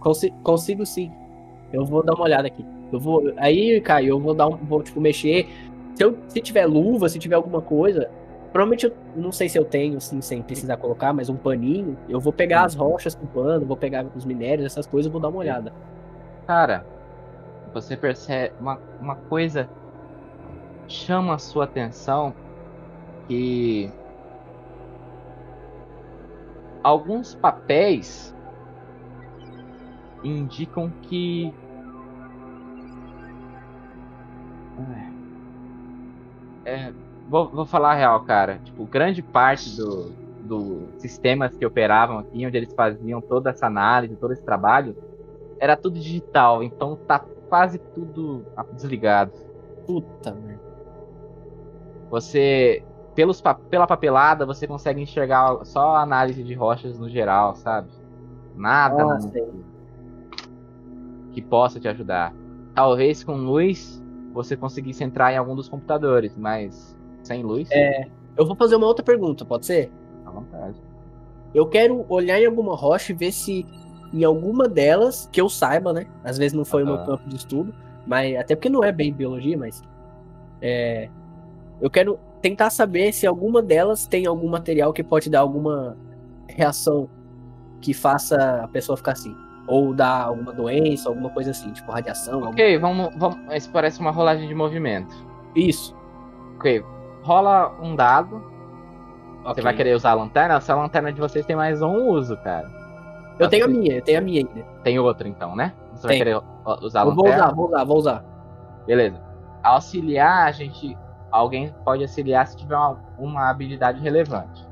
consi- consigo sim. Eu vou dar uma olhada aqui. Eu vou. Aí, Caio, eu vou dar um. Vou, tipo, mexer. Se, eu, se tiver luva, se tiver alguma coisa. Provavelmente eu não sei se eu tenho, assim, sem precisar colocar, mas um paninho. Eu vou pegar as rochas com pano, vou pegar os minérios, essas coisas, eu vou dar uma olhada. Cara, você percebe uma, uma coisa chama a sua atenção que alguns papéis indicam que é, vou, vou falar a real, cara. Tipo, grande parte do, do sistemas que operavam aqui, onde eles faziam toda essa análise, todo esse trabalho, era tudo digital, então tá quase tudo desligado. Puta merda. Você, pelos, pela papelada, você consegue enxergar só a análise de rochas no geral, sabe? Nada Ah, sei. que possa te ajudar. Talvez com luz você conseguisse entrar em algum dos computadores, mas sem luz, É. Eu vou fazer uma outra pergunta, pode ser? à vontade. Eu quero olhar em alguma rocha e ver se em alguma delas, que eu saiba, né? Às vezes não foi o meu campo de estudo, mas até porque não é bem biologia, mas é, eu quero tentar saber se alguma delas tem algum material que pode dar alguma reação que faça a pessoa ficar assim, ou dar alguma doença, alguma coisa assim, tipo radiação. alguma- Ok, vamos, vamos. Isso parece uma rolagem de movimento. Isso. Ok, rola um dado. Você Ok. vai querer usar a lanterna? Essa lanterna de vocês tem mais um uso, cara. Eu tenho a minha, eu tenho a minha ainda. Tem outra então, né? Você vai Tem. querer ó, usar a Eu vou lanterna? usar, vou usar, vou usar. Beleza. Auxiliar, a gente. Alguém pode auxiliar se tiver uma, uma habilidade relevante.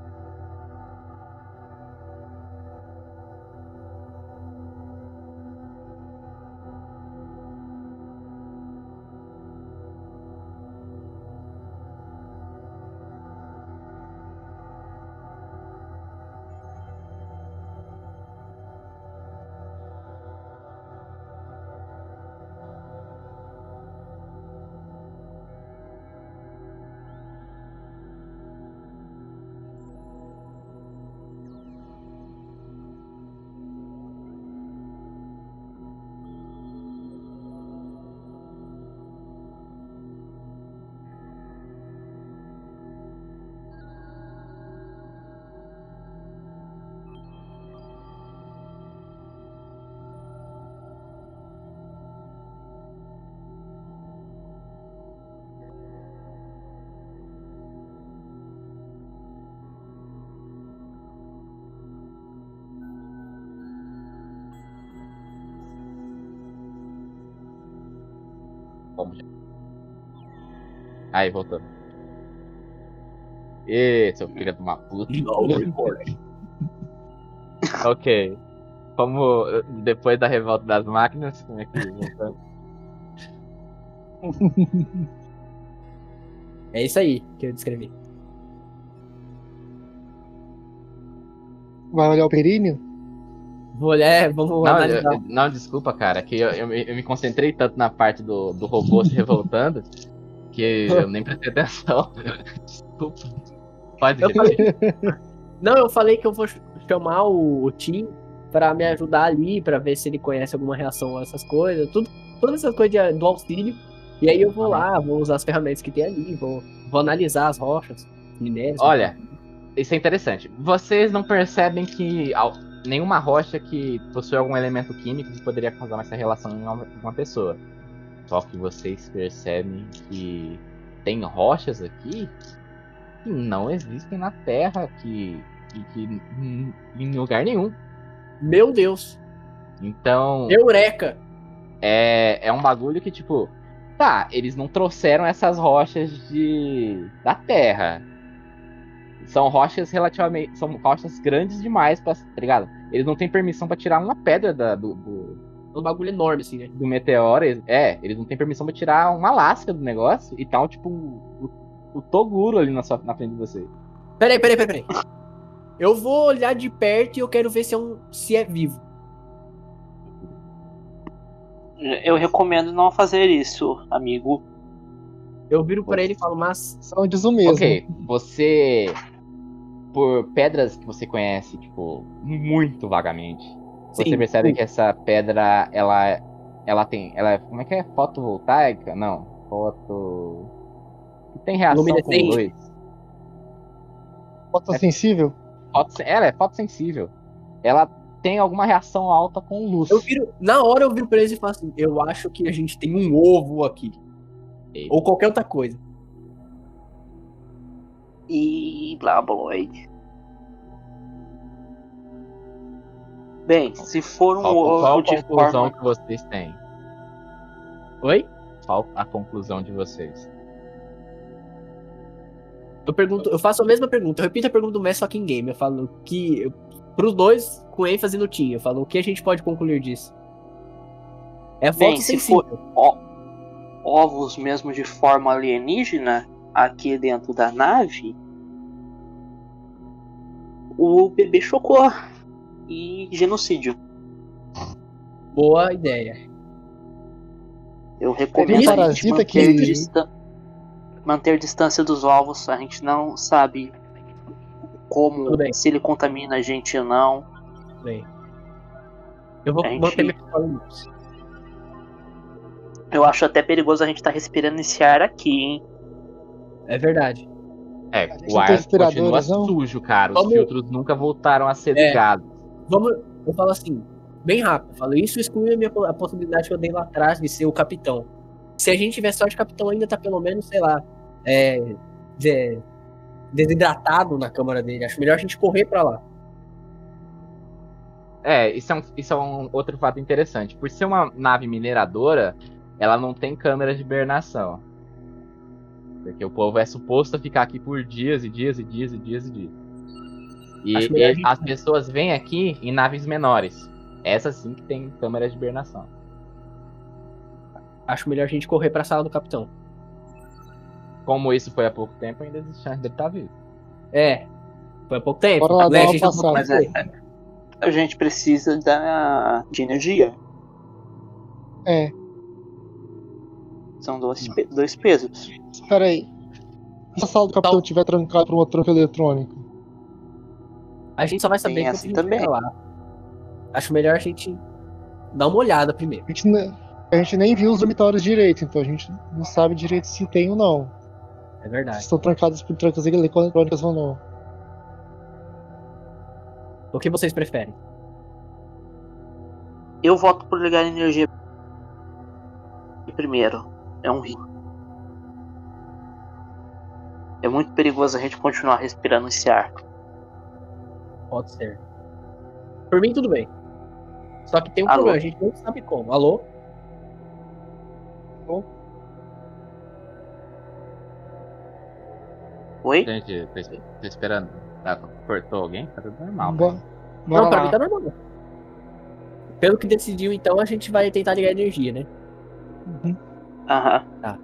Aí, voltou. Ê, seu filho de uma puta. ok. Como depois da revolta das máquinas, como é que voltamos? É isso aí que eu descrevi. Vai olhar o períneo? Vou olhar, vamos Não, analisar. eu- não, desculpa, cara, que eu, eu, me- eu me concentrei tanto na parte do, do robô se revoltando que eu nem prestei atenção. Desculpa. Pode Eu falei- Não, eu falei que eu vou ch- chamar o, o Tim pra me ajudar ali, pra ver se ele conhece alguma reação a essas coisas, tudo, todas essas coisas de- do auxílio. E aí eu vou lá, vou usar as ferramentas que tem ali, vou, vou analisar as rochas, minérios. Olha, isso é interessante. Vocês não percebem que nenhuma rocha que possui algum elemento químico que poderia causar essa relação em uma, uma pessoa. Só que vocês percebem que tem rochas aqui que não existem na Terra, que, que, que em- lugar nenhum. Meu Deus, Então, Eureka! é, é um bagulho que, tipo, tá, eles não trouxeram essas rochas de da Terra. São rochas relativamente. São rochas grandes demais pra. Tá ligado? Eles não têm permissão pra tirar uma pedra da- do, do, Um bagulho enorme, assim, né? do meteoro. É, eles não têm permissão pra tirar uma lasca do negócio e tal, tipo, o, o Toguro ali na, sua, na frente de você. Peraí, peraí, peraí, peraí. Eu vou olhar de perto e eu quero ver se é, um, se é vivo. Eu recomendo não fazer isso, amigo. Eu viro pra ele e falo, mas São diz o mesmo. Ok, você. Por pedras que você conhece, tipo, muito vagamente. Você Sim, percebe sim. que essa pedra, ela. Ela tem. Ela é. Como é que é? Fotovoltaica? Não. Foto. Tem reação com luz. Fotossensível? Foto, ela é fotossensível. Ela tem alguma reação alta com luz. eu viro. Na hora eu viro pra eles e falo assim: eu acho que a gente tem um ovo aqui. Ou qualquer outra coisa. E blá blá. Bem, se for um Qual, qual ovo a de conclusão forma. que vocês têm? Oi? Qual a conclusão de vocês? Eu pergunto, eu faço a mesma pergunta, eu repito a pergunta do mestre só que em game. Eu falo que. Pros dois, com ênfase no Tim, eu falo o que a gente pode concluir disso. É Bem, se ó- ovos mesmo de forma alienígena aqui dentro da nave, o bebê chocou. E genocídio. Boa ideia. Eu recomendo a gente manter, que- distan- manter distância dos ovos. A gente não sabe como, Tudo se ele contamina a gente ou não. Bem. Eu vou gente- manter minha. Eu acho até perigoso a gente estar respirando esse ar aqui, hein? É verdade. É, o ar continua não? sujo, cara. Os Vamos- filtros nunca voltaram a ser É. ligados. Vamos. Eu falo assim, bem rápido. Eu falo, isso exclui a, minha, a possibilidade que eu dei lá atrás de ser o capitão. Se a gente tiver sorte, o capitão ainda tá pelo menos, sei lá, é, de- desidratado na câmara dele. Acho melhor a gente correr pra lá. É, isso é, um, isso é um outro fato interessante. Por ser uma nave mineradora, ela não tem câmeras de hibernação. Porque o povo é suposto a ficar aqui por dias e dias e dias e dias e dias. E, e a as pessoas vêm aqui em naves menores. Essas sim que tem câmeras de hibernação. Acho melhor a gente correr pra sala do capitão. Como isso foi há pouco tempo, ainda existe chance dele estar vivo. É. Foi há pouco tempo. Bora lá né? A gente não Mas é, a gente precisa da, de energia. É. São dois, dois pesos. Espera aí. Se a sala do capitão Então- estiver trancada por uma tranca eletrônica? A gente só vai saber Tem quando essa a gente também. lá. Acho melhor a gente dar uma olhada primeiro. A gente, a gente nem viu os dormitórios direito, então a gente não sabe direito se tem ou não. É Se verdade. estão trancados por trancas eletrônicas ou não. O que vocês preferem? Eu voto por ligar a energia primeiro. É um risco. É muito perigoso a gente continuar respirando esse ar pode ser. Por mim, tudo bem. Só que tem um Alô? problema, a gente não sabe como. Alô? Alô? Oi? Gente, tô, tô esperando. Tá, cortou alguém? Tá tudo normal. Né? Não, pra mim tá normal. Pelo que decidiu, então, a gente vai tentar ligar energia, né? Uhum. Tá.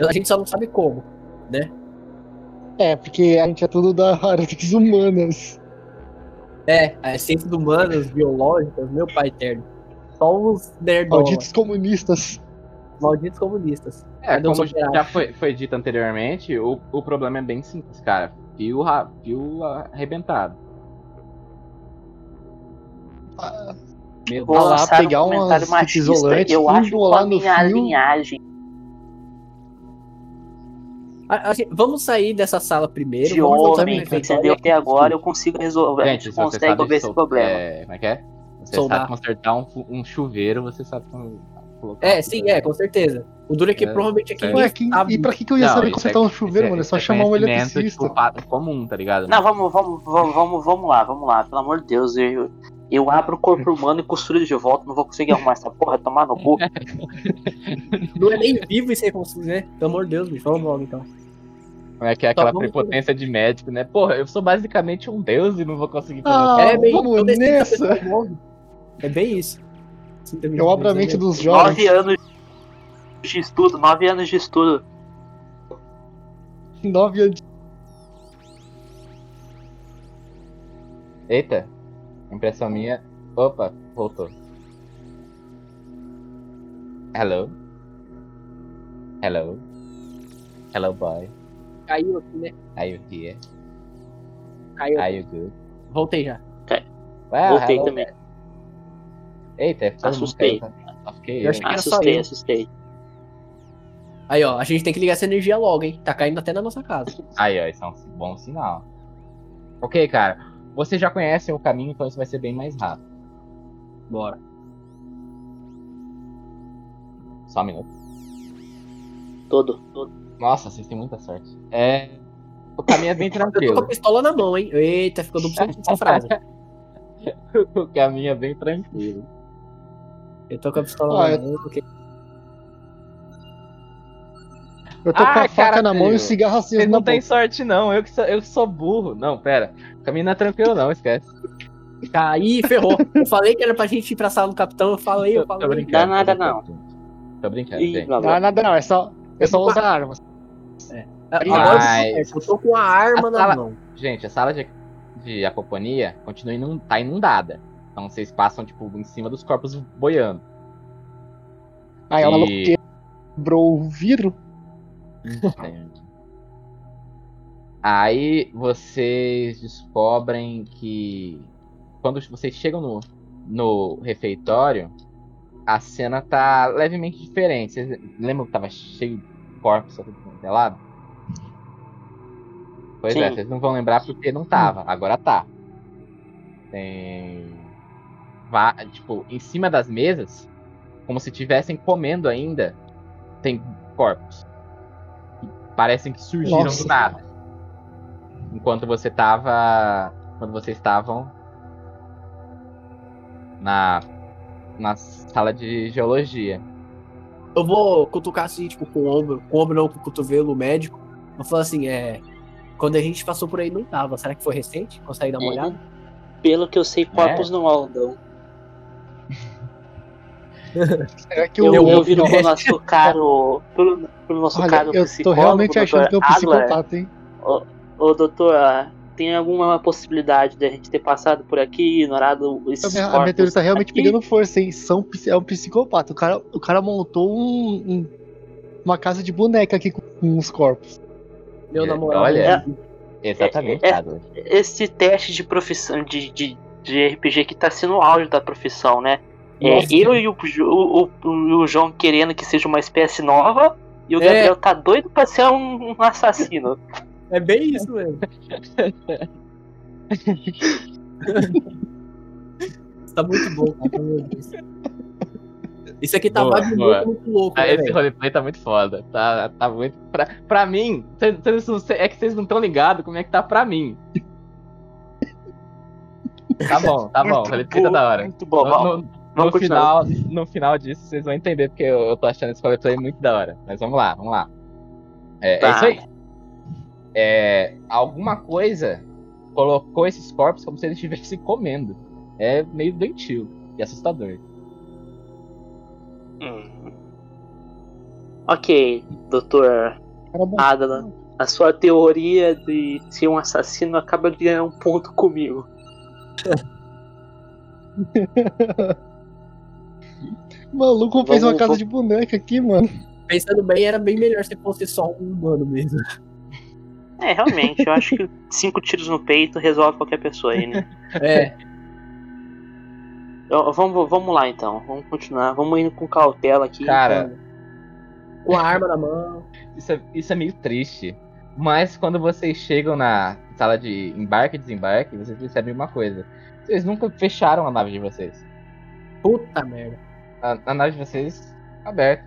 A gente só não sabe como, né? É, porque a gente é tudo da área das humanas. É, as ciências humanas, biológicas, meu pai eterno. Só os nerdola, Malditos comunistas. malditos comunistas. É, como já foi, foi dito anteriormente, o, o problema é bem simples, cara. Fio, fio arrebentado. Ah, Vou lá lançar pegar um isolantes, Eu acho que a minha fio. linhagem A- a gente- vamos sair dessa sala primeiro. de homem, refeitório. entendeu? Até agora eu consigo resolver. a Gente, gente se você consegue resolver esse sol- problema. É, como é que é? Você Soldar. sabe consertar um, um chuveiro, você sabe como colocar. É, sim, é, com certeza. O duro é que É, provavelmente aqui é. ninguém Ué, que- sabe. e pra que, que eu ia Não, saber isso consertar é- um chuveiro, isso mano? É só isso chamar um eletricista. Tipo, comum, tá ligado? Não, vamos, vamos, vamos, vamos, vamos lá, vamos lá. Pelo amor de Deus, eu, eu abro o corpo humano e costuro de volta, não vou conseguir arrumar essa porra, tomar no cu. Não é nem vivo isso aí, né? Pelo amor de Deus, bicho. Vamos logo então. Como é que é aquela vamos- prepotência de médico, né? Porra, eu sou basicamente um deus e não vou conseguir fazer Ah, isso. é bem vamos nessa. morre. É bem isso. Sinta-me Eu abro a dizer, mente dos jovens. Nove anos de estudo, nove anos de estudo. Nove anos. Eita, impressão minha. Opa, voltou. Hello? Hello? Hello, boy. Caiu aqui, né? Are you here? Caiu. Are you good? Voltei já. Well, Voltei hello. também. Eita, é mundo Assustei. tá? Só fiquei Eu eu. achei que era só Assustei, eu. assustei. Aí, ó, a gente tem que ligar essa energia logo, hein? Tá caindo até na nossa casa. Aí, ó, isso é um bom sinal. Ok, cara. Vocês já conhecem o caminho, então isso vai ser bem mais rápido. Bora. Só um minuto. Todo, todo. Nossa, vocês têm muita sorte. É. O caminho é bem Eu tô com a tranquilo. pistola na mão, hein? Eita, ficou duplo sentido essa frase. o caminho é bem tranquilo. Eu tô com a pistola Ah, na eu- mão. porque- Eu tô com Ah, a faca na mão e o cigarro aceso Vocês na não boca. têm sorte, não. Eu que, sou, eu que sou burro. Não, pera. Caminho não é tranquilo, não, esquece. Aí, ferrou. Eu falei que era pra gente ir pra sala do capitão. Eu falei, eu Tô, tô falei. brincando. Dá nada, gente. Tô brincando, Ih, Não, vai. nada não, é só, é só usar armas. Agora Mas- eu tô com a arma A na sala- mão. Gente, a sala de, de apoponia continua inun, tá inundada. Então vocês passam, tipo, em cima dos corpos boiando. Aí ela E- quebrou o vidro. Aí vocês descobrem que quando vocês chegam no, no refeitório, a cena tá levemente diferente. Vocês lembram que tava cheio de corpos tudo quanto é lado? Pois é, Sim. vocês não vão lembrar porque não tava, agora tá. Tem. Va- Tipo, em cima das mesas, como se estivessem comendo ainda, tem corpos. Que parecem que surgiram Nossa. do nada. Enquanto você tava. Quando vocês estavam na. Na sala de geologia. Eu vou cutucar assim, tipo, com o ombro, com o ombro não, com o cotovelo médico. Eu falo assim, é. Quando a gente passou por aí não tava. Será que foi recente? Consegue dar uma Uhum. olhada? Pelo que eu sei, corpos não andam. Será que Eu, o. eu, eu- viro pro nosso caro. Pelo, pelo nosso Olha, caro eu tô psicólogo, realmente achando que é um psicopata, hein? Ô, doutor, ah, tem alguma possibilidade de a gente ter passado por aqui e ignorado esses A minha, a minha teoria tá realmente aqui? pegando força, hein? São, é um psicopata. O cara, o cara montou um, um- uma casa de boneca aqui com, com os corpos. Meu É, namorado. olha. Exatamente, É- é- Adler. Esse teste de profissão, de, de, de RPG que tá sendo o auge da profissão, né? É, eu e o, o, o, o João querendo que seja uma espécie nova, e o É. Gabriel tá doido pra ser um, um assassino. É bem isso mesmo. tá muito bom, cara. meu Deus. Isso aqui tá Boa, vibe boa. muito, louco, Ah, né, esse velho? roleplay tá muito foda. Tá, tá muito. Pra, pra mim, cês- cês é que vocês não estão ligados como é que tá pra mim. Tá bom, tá bom. O Muito roleplay tá bom, da hora. Muito bom, no- final, no final disso, vocês vão entender porque eu, eu tô achando esse roleplay muito da hora. Mas vamos lá, vamos lá. É, é Tá. isso aí. é, alguma coisa colocou esses corpos como se eles estivessem comendo. É meio doentio e assustador. Hum. Ok, doutor. Adalan. A sua teoria de ser um assassino acaba de ganhar um ponto comigo. O maluco fez uma casa vamos- de boneca aqui, mano. Pensando bem, era bem melhor se fosse só um humano mesmo. É, realmente, eu acho que cinco tiros no peito resolve qualquer pessoa aí, né? É, Eu- vamos, vamos lá então, vamos continuar. Vamos indo com cautela aqui. Cara, com a arma na mão. isso é, isso é meio triste. Mas quando vocês chegam na sala de embarque e desembarque, vocês percebem uma coisa. Vocês nunca fecharam a nave de vocês. Puta merda. A, a nave de vocês aberta.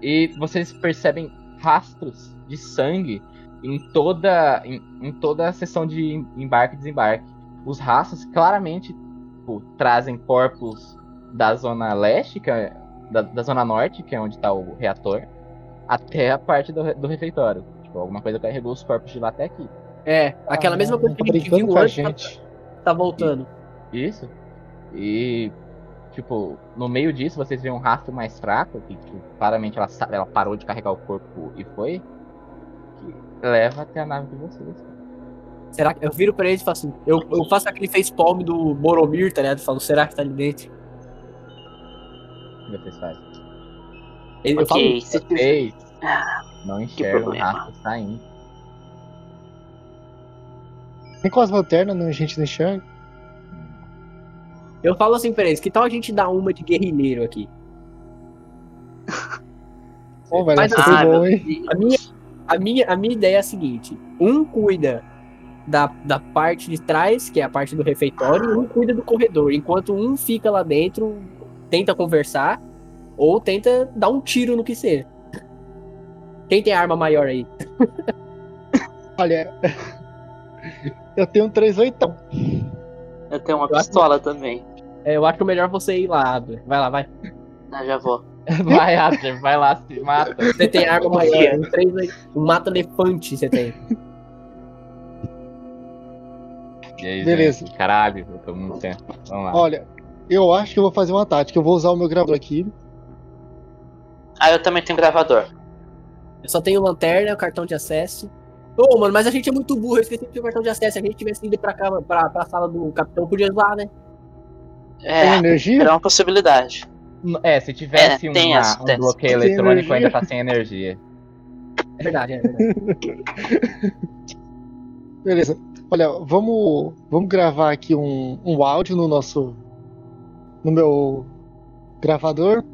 E vocês percebem rastros de sangue em toda, em, em toda a sessão de embarque e desembarque. Os rastros claramente tipo, trazem corpos da zona leste, que é, da, da zona norte, que é onde está o reator, até a parte do, do refeitório. Tipo, alguma coisa carregou os corpos de lá até aqui. É, aquela mesma coisa que a gente viu antes gente. tá, tá voltando. Isso. E, tipo, no meio disso vocês veem um rastro mais fraco, que tipo, claramente ela, ela parou de carregar o corpo e foi, que leva até a nave de vocês. Será que eu viro pra eles e falo assim? Eu, eu faço aquele facepalm do Boromir, tá ligado? Eu falo, será que tá ali dentro? O que vocês fazem? Eu falo, Ok, se Vocês não enxergam o rastro saindo. Nem com as lanternas não, a gente não enxerga. Eu falo assim pra eles, que tal a gente dar uma de guerrilheiro aqui? Pô, velho, Mas ah, bom, hein? A minha, a minha, a minha ideia é a seguinte: um cuida da, da parte de trás, que é a parte do refeitório, e um cuida do corredor. Enquanto um fica lá dentro, tenta conversar, ou tenta dar um tiro no que seja. Quem tem arma maior aí? Olha, eu tenho um 38. eu tenho uma pistola também. É, eu acho melhor você ir lá, Adler. Vai lá, vai. Ah, já vou. Vai, Adler, vai lá, se mata. Você tem arma maior. Um, três, um mata-elefante você tem. E aí, Beleza. gente? Caralho, eu tô muito tempo. Vamos lá. Olha, eu acho que eu vou fazer uma tática. Eu vou usar o meu gravador aqui. Ah, eu também tenho gravador. Eu só tenho lanterna, o cartão de acesso. Ô, mano, mas a gente é muito burro, eu esqueci de ter o cartão de acesso. Se a gente tivesse ido pra cá, pra, pra sala do capitão, podia usar, né? Tem É, energia? era uma possibilidade. É, se tivesse É, tem uma- essa, um tem bloqueio. Tem eletrônico, energia? ainda tá sem energia. É verdade, é verdade. Beleza. Olha, vamos, vamos gravar aqui um, um áudio no nosso. no meu gravador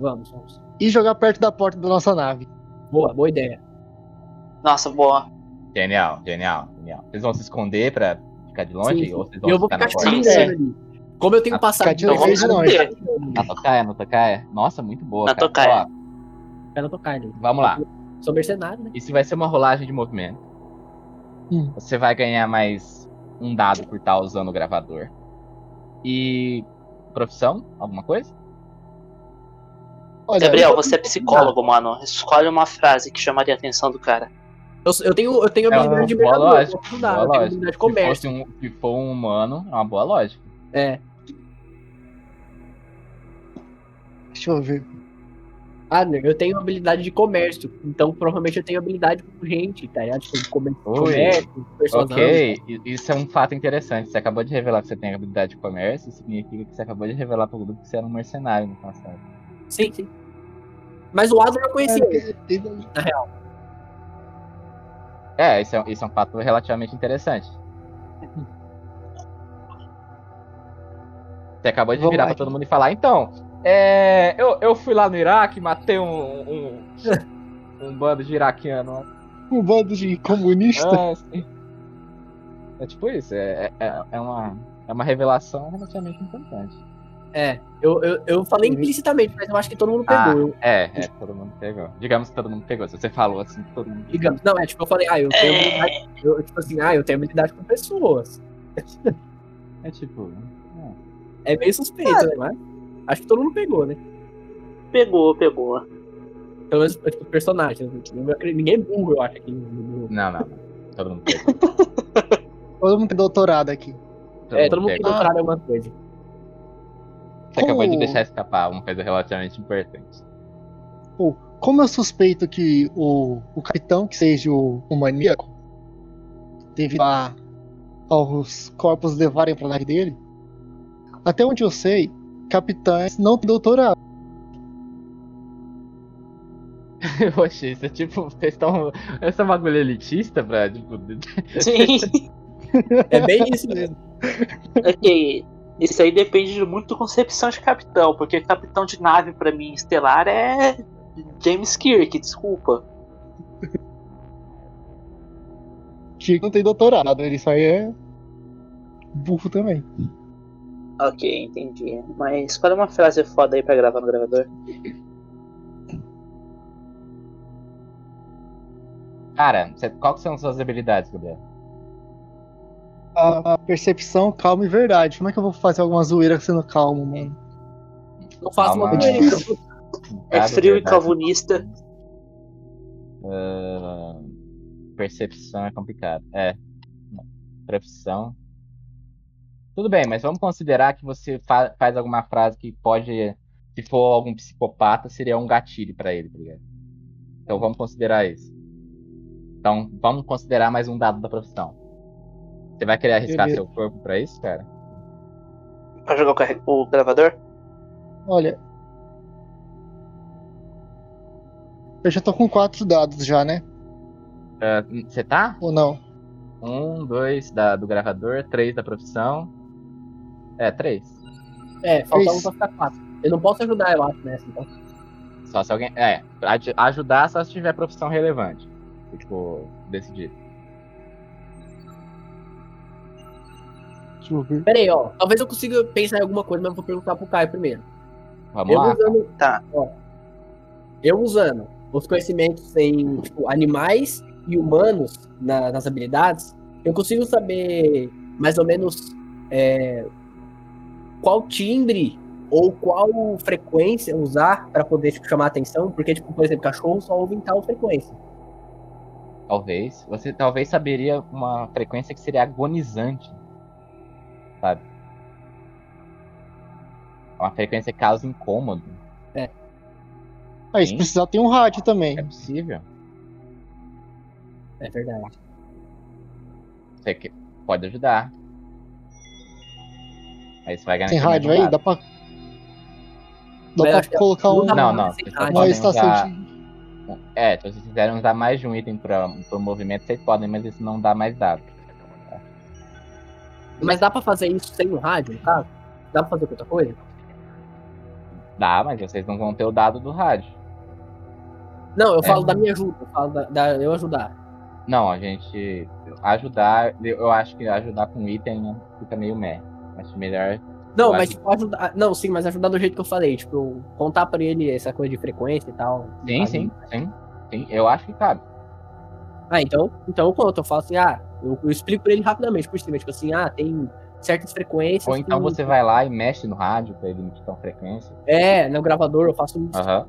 Vamos, vamos. e jogar perto da porta da nossa nave. Boa, boa ideia. Nossa, boa. Genial, genial, genial. Vocês vão se esconder pra ficar de longe? Sim, sim. Ou vocês vão eu vou ficar ficar na? Sim, liderando ali. Como eu tenho Ah, passado de vamos longe de manter. Na tocaia, na tocaia? Nossa, muito boa, Na cara. tocaia. Quero tocar ali. vamos lá. Sou mercenário, né? Isso vai ser uma rolagem de movimento. Hum. Você vai ganhar mais um dado por estar usando o gravador. E profissão? Alguma coisa? Olha, Gabriel, você é psicólogo, mano. Escolhe uma frase que chamaria a atenção do cara. Eu, eu tenho, eu tenho É habilidade uma de boa mercador, eu lógica, posso boa Eu tenho habilidade de Se comércio. fosse um, se for um humano, é uma boa lógica. É. deixa eu ver. Adler, eu tenho habilidade de comércio. Então provavelmente eu tenho habilidade com gente, tá ligado? Tipo, de comer- Oi. comércio, persuasão. Ok, i- isso é um fato interessante. Você acabou de revelar que você tem habilidade de comércio, isso significa que você acabou de revelar pro grupo que você era um mercenário no passado. Sim, sim. Mas o Adler eu conhecia. ele. É, isso é, isso é um fato relativamente interessante. Você acabou de Vamos virar lá, pra todo mundo e falar, então, é, eu, eu fui lá no Iraque, matei um, um, um bando de iraquiano. Um bando de comunista. Sim. É tipo isso, é, é, é, uma, é uma revelação relativamente importante. É, eu, eu, eu falei implicitamente, mas eu acho que todo mundo Ah, pegou. Eu- é, é, todo mundo pegou. Digamos que todo mundo pegou. Se você falou assim, todo mundo pegou. digamos, não, é tipo, eu falei, ah, eu tenho É. habilidade. Eu, tipo assim, ah, eu tenho habilidade com pessoas. É tipo. É meio suspeito, né? Mas acho que todo mundo pegou, né? Pegou, pegou. Pelo menos tipo, personagens. Ninguém é burro, eu acho, aqui Não, não. não. Todo mundo tem. Todo mundo tem doutorado aqui. É, todo mundo tem. doutorado em alguma coisa. Você acabou de Como- deixar escapar uma coisa relativamente importante. Pô, como eu suspeito que o, o capitão, que seja o, o maníaco, devido a, aos corpos levarem pra nave dele, até onde eu sei, capitães não têm doutorado. Poxa, isso é tipo, vocês estão. Essa bagulho elitista pra, tipo. Sim. É bem isso mesmo. ok. Isso aí depende muito da concepção de capitão, porque capitão de nave pra mim estelar é James Kirk, desculpa. Que não tem doutorado, ele só é burro também. Ok, entendi. Mas fala uma frase foda aí pra gravar no gravador. Cara, qual que são suas habilidades, Gabriel? A, a percepção, calma e verdade. Como é que eu vou fazer alguma zoeira sendo calmo, mano? Não faço uma coisa. É frio e calvinista. Ah, percepção é complicado. É. Profissão. Tudo bem, mas vamos considerar que você fa- faz alguma frase que pode. Se for algum psicopata, seria um gatilho pra ele, tá ligado? Então vamos considerar isso. Então vamos considerar mais um dado da profissão. Você vai querer arriscar Beleza. seu corpo pra isso, cara? Pra jogar o, carre- o gravador? Olha. Eu já tô com quatro dados já, né? Ah, Você tá? Ou não? Um, dois da, do gravador, três da profissão. É, três. É, falta um pra ficar quatro. Eu não posso ajudar, eu acho, nessa, então. Só se alguém. É, aj- ajudar só se tiver profissão relevante. Tipo, decidir. Deixa eu ver. Pera aí, ó. Talvez eu consiga pensar em alguma coisa, mas eu vou perguntar pro Caio primeiro. Vamos eu lá. usando. Tá. Ó, eu usando os conhecimentos em tipo, animais e humanos na- nas habilidades, eu consigo saber mais ou menos é, qual timbre ou qual frequência usar para poder tipo, chamar a atenção, porque, tipo, por exemplo, cachorro só ouve em tal frequência. Talvez. Você talvez saberia uma frequência que seria agonizante. Sabe? Uma frequência que causa incômodo. Aí, se precisar, tem um rádio também. É possível. É verdade. Você que- pode ajudar. Aí você vai ganhar. Tem rádio aí? Dá pra. Dá Mas pra colocar um, Não, pra não. Vocês uma podem estação usar... de. É, se vocês quiserem usar mais de um item pra, pro movimento, vocês podem, mas isso não dá mais dado. Mas dá pra fazer isso sem um rádio, no caso? Dá pra fazer com outra coisa? Dá, mas vocês não vão ter o dado do rádio. Não, eu É. falo da minha ajuda, eu falo da, da- eu ajudar. Não, a gente. Ajudar, eu acho que ajudar com item fica meio meh. Acho melhor. Não, mas tipo, ajudar. Não, sim, mas ajudar do jeito que eu falei, tipo, contar pra ele essa coisa de frequência e tal. Sim, sabe? sim, sim. Sim, eu acho que cabe. Ah, então, então eu conto, eu falo assim, ah, eu, eu explico pra ele rapidamente por cima, tipo assim, ah, tem certas frequências. Ou então você vai lá e mexe no rádio pra ele emitir uma frequência. É, no gravador eu faço isso. Aham.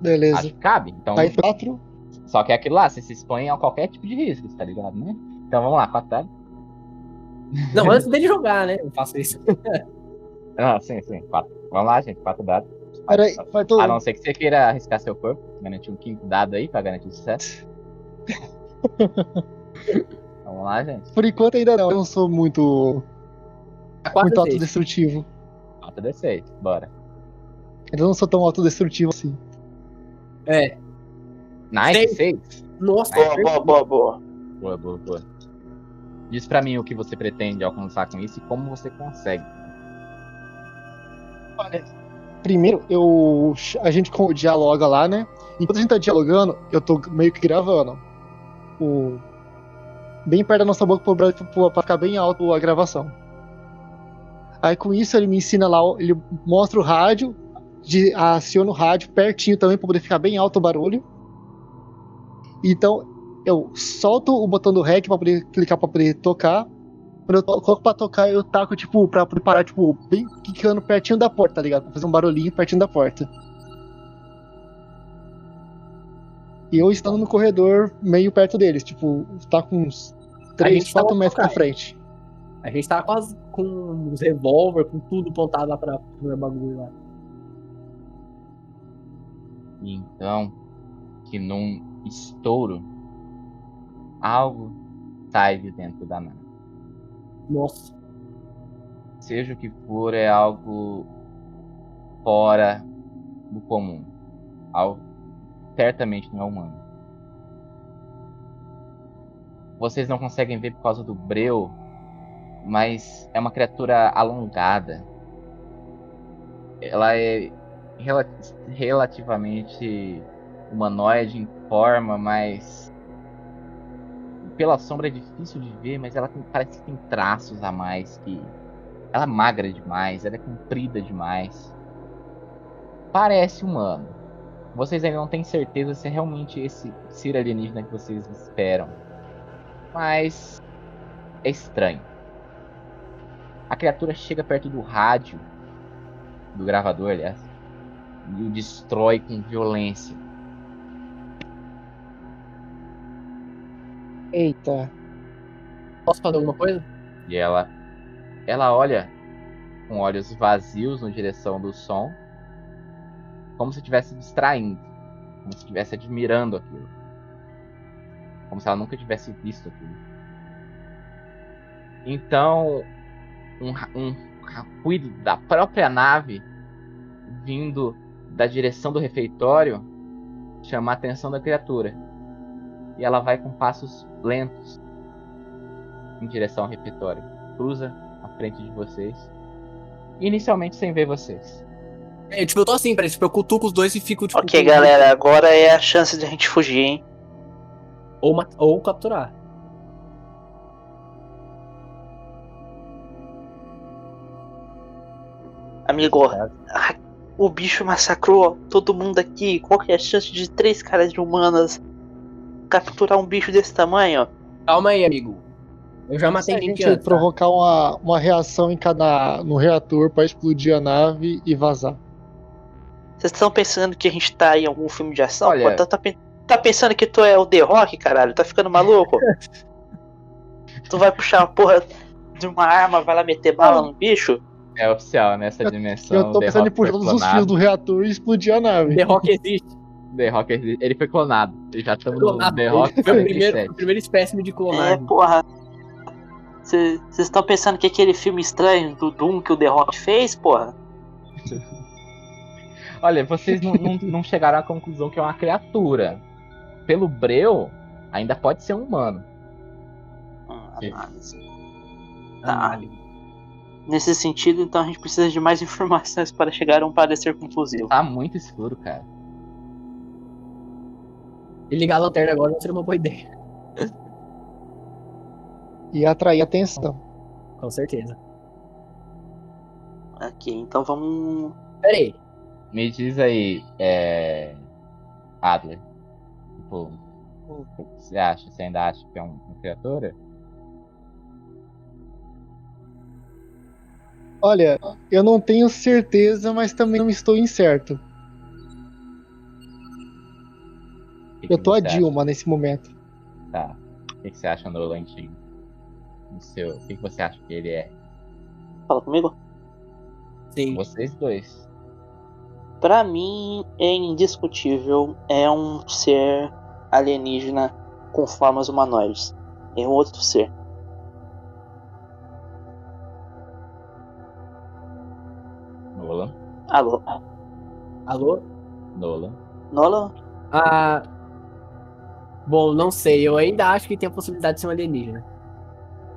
Beleza. Acho que cabe. Então, Aí, quatro. só que é aquilo lá, você se expõe a qualquer tipo de risco, tá ligado, né? Então vamos lá, quatro dados. Não, antes dele jogar, né? Eu faço isso. Ah, sim, sim, quatro. Vamos lá, gente, quatro dados. Peraí, vai todo. A não ser que você queira arriscar seu corpo, garantir um quinto dado aí pra garantir sucesso. Vamos lá, gente. Por enquanto ainda não. Eu não sou muito, muito vezes. autodestrutivo. Nota D6, bora. Ainda não sou tão autodestrutivo assim. É. Nice, 6. Nossa, Boa, boa, boa, boa. Boa, boa, boa. Diz pra mim o que você pretende alcançar com isso e como você consegue. Primeiro, eu a gente dialoga lá, né? Enquanto a gente tá dialogando, eu tô meio que gravando. O... Bem perto da nossa boca pra ficar bem alto a gravação. Aí com isso ele me ensina lá, ele mostra o rádio, de, aciona o rádio pertinho também pra poder ficar bem alto o barulho. Então eu solto o botão do REC pra poder clicar pra poder tocar. Quando eu coloco pra tocar, eu taco, tipo, pra poder parar, tipo, bem quicando pertinho da porta, tá ligado? Pra fazer um barulhinho pertinho da porta. E eu estando no corredor meio perto deles, tipo, tá com uns 3, gente tava 4 metros pra frente. A gente tava quase com os revólver, com tudo apontado lá pra pro bagulho lá. E então, que num estouro, algo sai de dentro da nave. Nossa. Seja o que for, é algo fora do comum. Algo certamente não é humano. Vocês não conseguem ver por causa do breu, mas é uma criatura alongada. Ela é rela- relativamente humanoide em forma, mas pela sombra é difícil de ver, mas ela tem- parece que tem traços a mais que ela é magra demais, ela é comprida demais. Parece humano. Vocês ainda não têm certeza se é realmente esse ser alienígena que vocês esperam. Mas é estranho. A criatura chega perto do rádio do gravador, aliás, e o destrói com violência. Eita. Posso fazer alguma coisa? E ela ela olha com olhos vazios na direção do som, como se estivesse distraindo, como se estivesse admirando aquilo. Como se ela nunca tivesse visto aquilo. Então, um, um ruído da própria nave vindo da direção do refeitório chama a atenção da criatura. E ela vai com passos lentos em direção ao refeitório. Cruza à frente de vocês. Inicialmente sem ver vocês. É, tipo, eu tô assim, parece, tipo, eu cutuco os dois e fico, tipo... Ok, galera, agora é a chance de a gente fugir, hein? Ou, ou capturar. Amigo, o bicho massacrou todo mundo aqui. Qual que é a chance de três caras de humanas capturar um bicho desse tamanho? Calma aí, amigo. Eu já Se matei a gente tá? provocar uma, uma reação em cada, no reator pra explodir a nave e vazar. Vocês estão pensando que a gente tá em algum filme de ação? Olha- Pô, tá, tá tá pensando que tu é o The Rock, caralho? Tá ficando maluco? tu vai puxar uma porra de uma arma, vai lá meter bala no bicho? É oficial nessa Eu- dimensão. Eu tô The pensando em Rock foi puxar todos os clonado. fios do reator e explodir a nave. The Rock existe. The Rock, ele foi clonado. Já estamos no Clonado. The Rock Foi o primeiro, 47. o primeiro espécime de É, clonagem. porra. Vocês estão pensando que aquele filme estranho do Doom que o The Rock fez, porra? Olha, vocês não, não, não chegaram à conclusão que é uma criatura. Pelo breu, ainda pode ser um humano. Hum, Sim. análise. Ah, Tá. Nesse sentido, então a gente precisa de mais informações para chegar a um parecer conclusivo. Tá muito escuro, cara. E ligar a lanterna agora não seria uma boa ideia. E atrair atenção. Com certeza. Ok, então vamos. Pera aí. Me diz aí, é. Adler. Tipo, o que você acha? Você ainda acha que é um- uma criatura? Olha, eu não tenho certeza, mas também não estou incerto. O que que Eu tô a você acha? Dilma nesse momento. Tá. O que que você acha, Nolan? de- do seu... O que que você acha que ele é? Fala comigo? Sim. Vocês dois. Pra mim, é indiscutível. É um ser alienígena com formas humanoides. É um outro ser. Nolan. Alô? Alô? Nolan. Nolan? Ah. Bom, não sei. Eu ainda acho que tem a possibilidade de ser um alienígena.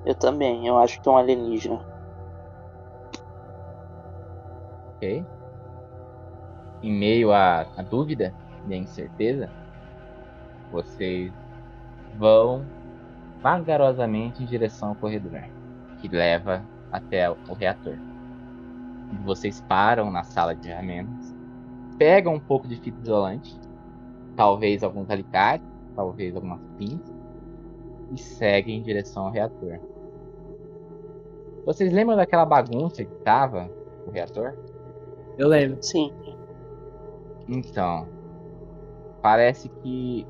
Eu também. Eu acho que é um alienígena. Ok. Em meio à, à dúvida e à incerteza, vocês vão vagarosamente em direção ao corredor que leva até o, o reator. Vocês param na sala de ferramentas, pegam um pouco de fita isolante, talvez alguns alicates, talvez algumas pinças, e seguem em direção ao reator. Vocês lembram daquela bagunça que tava no reator? Eu lembro. Sim. Então, parece que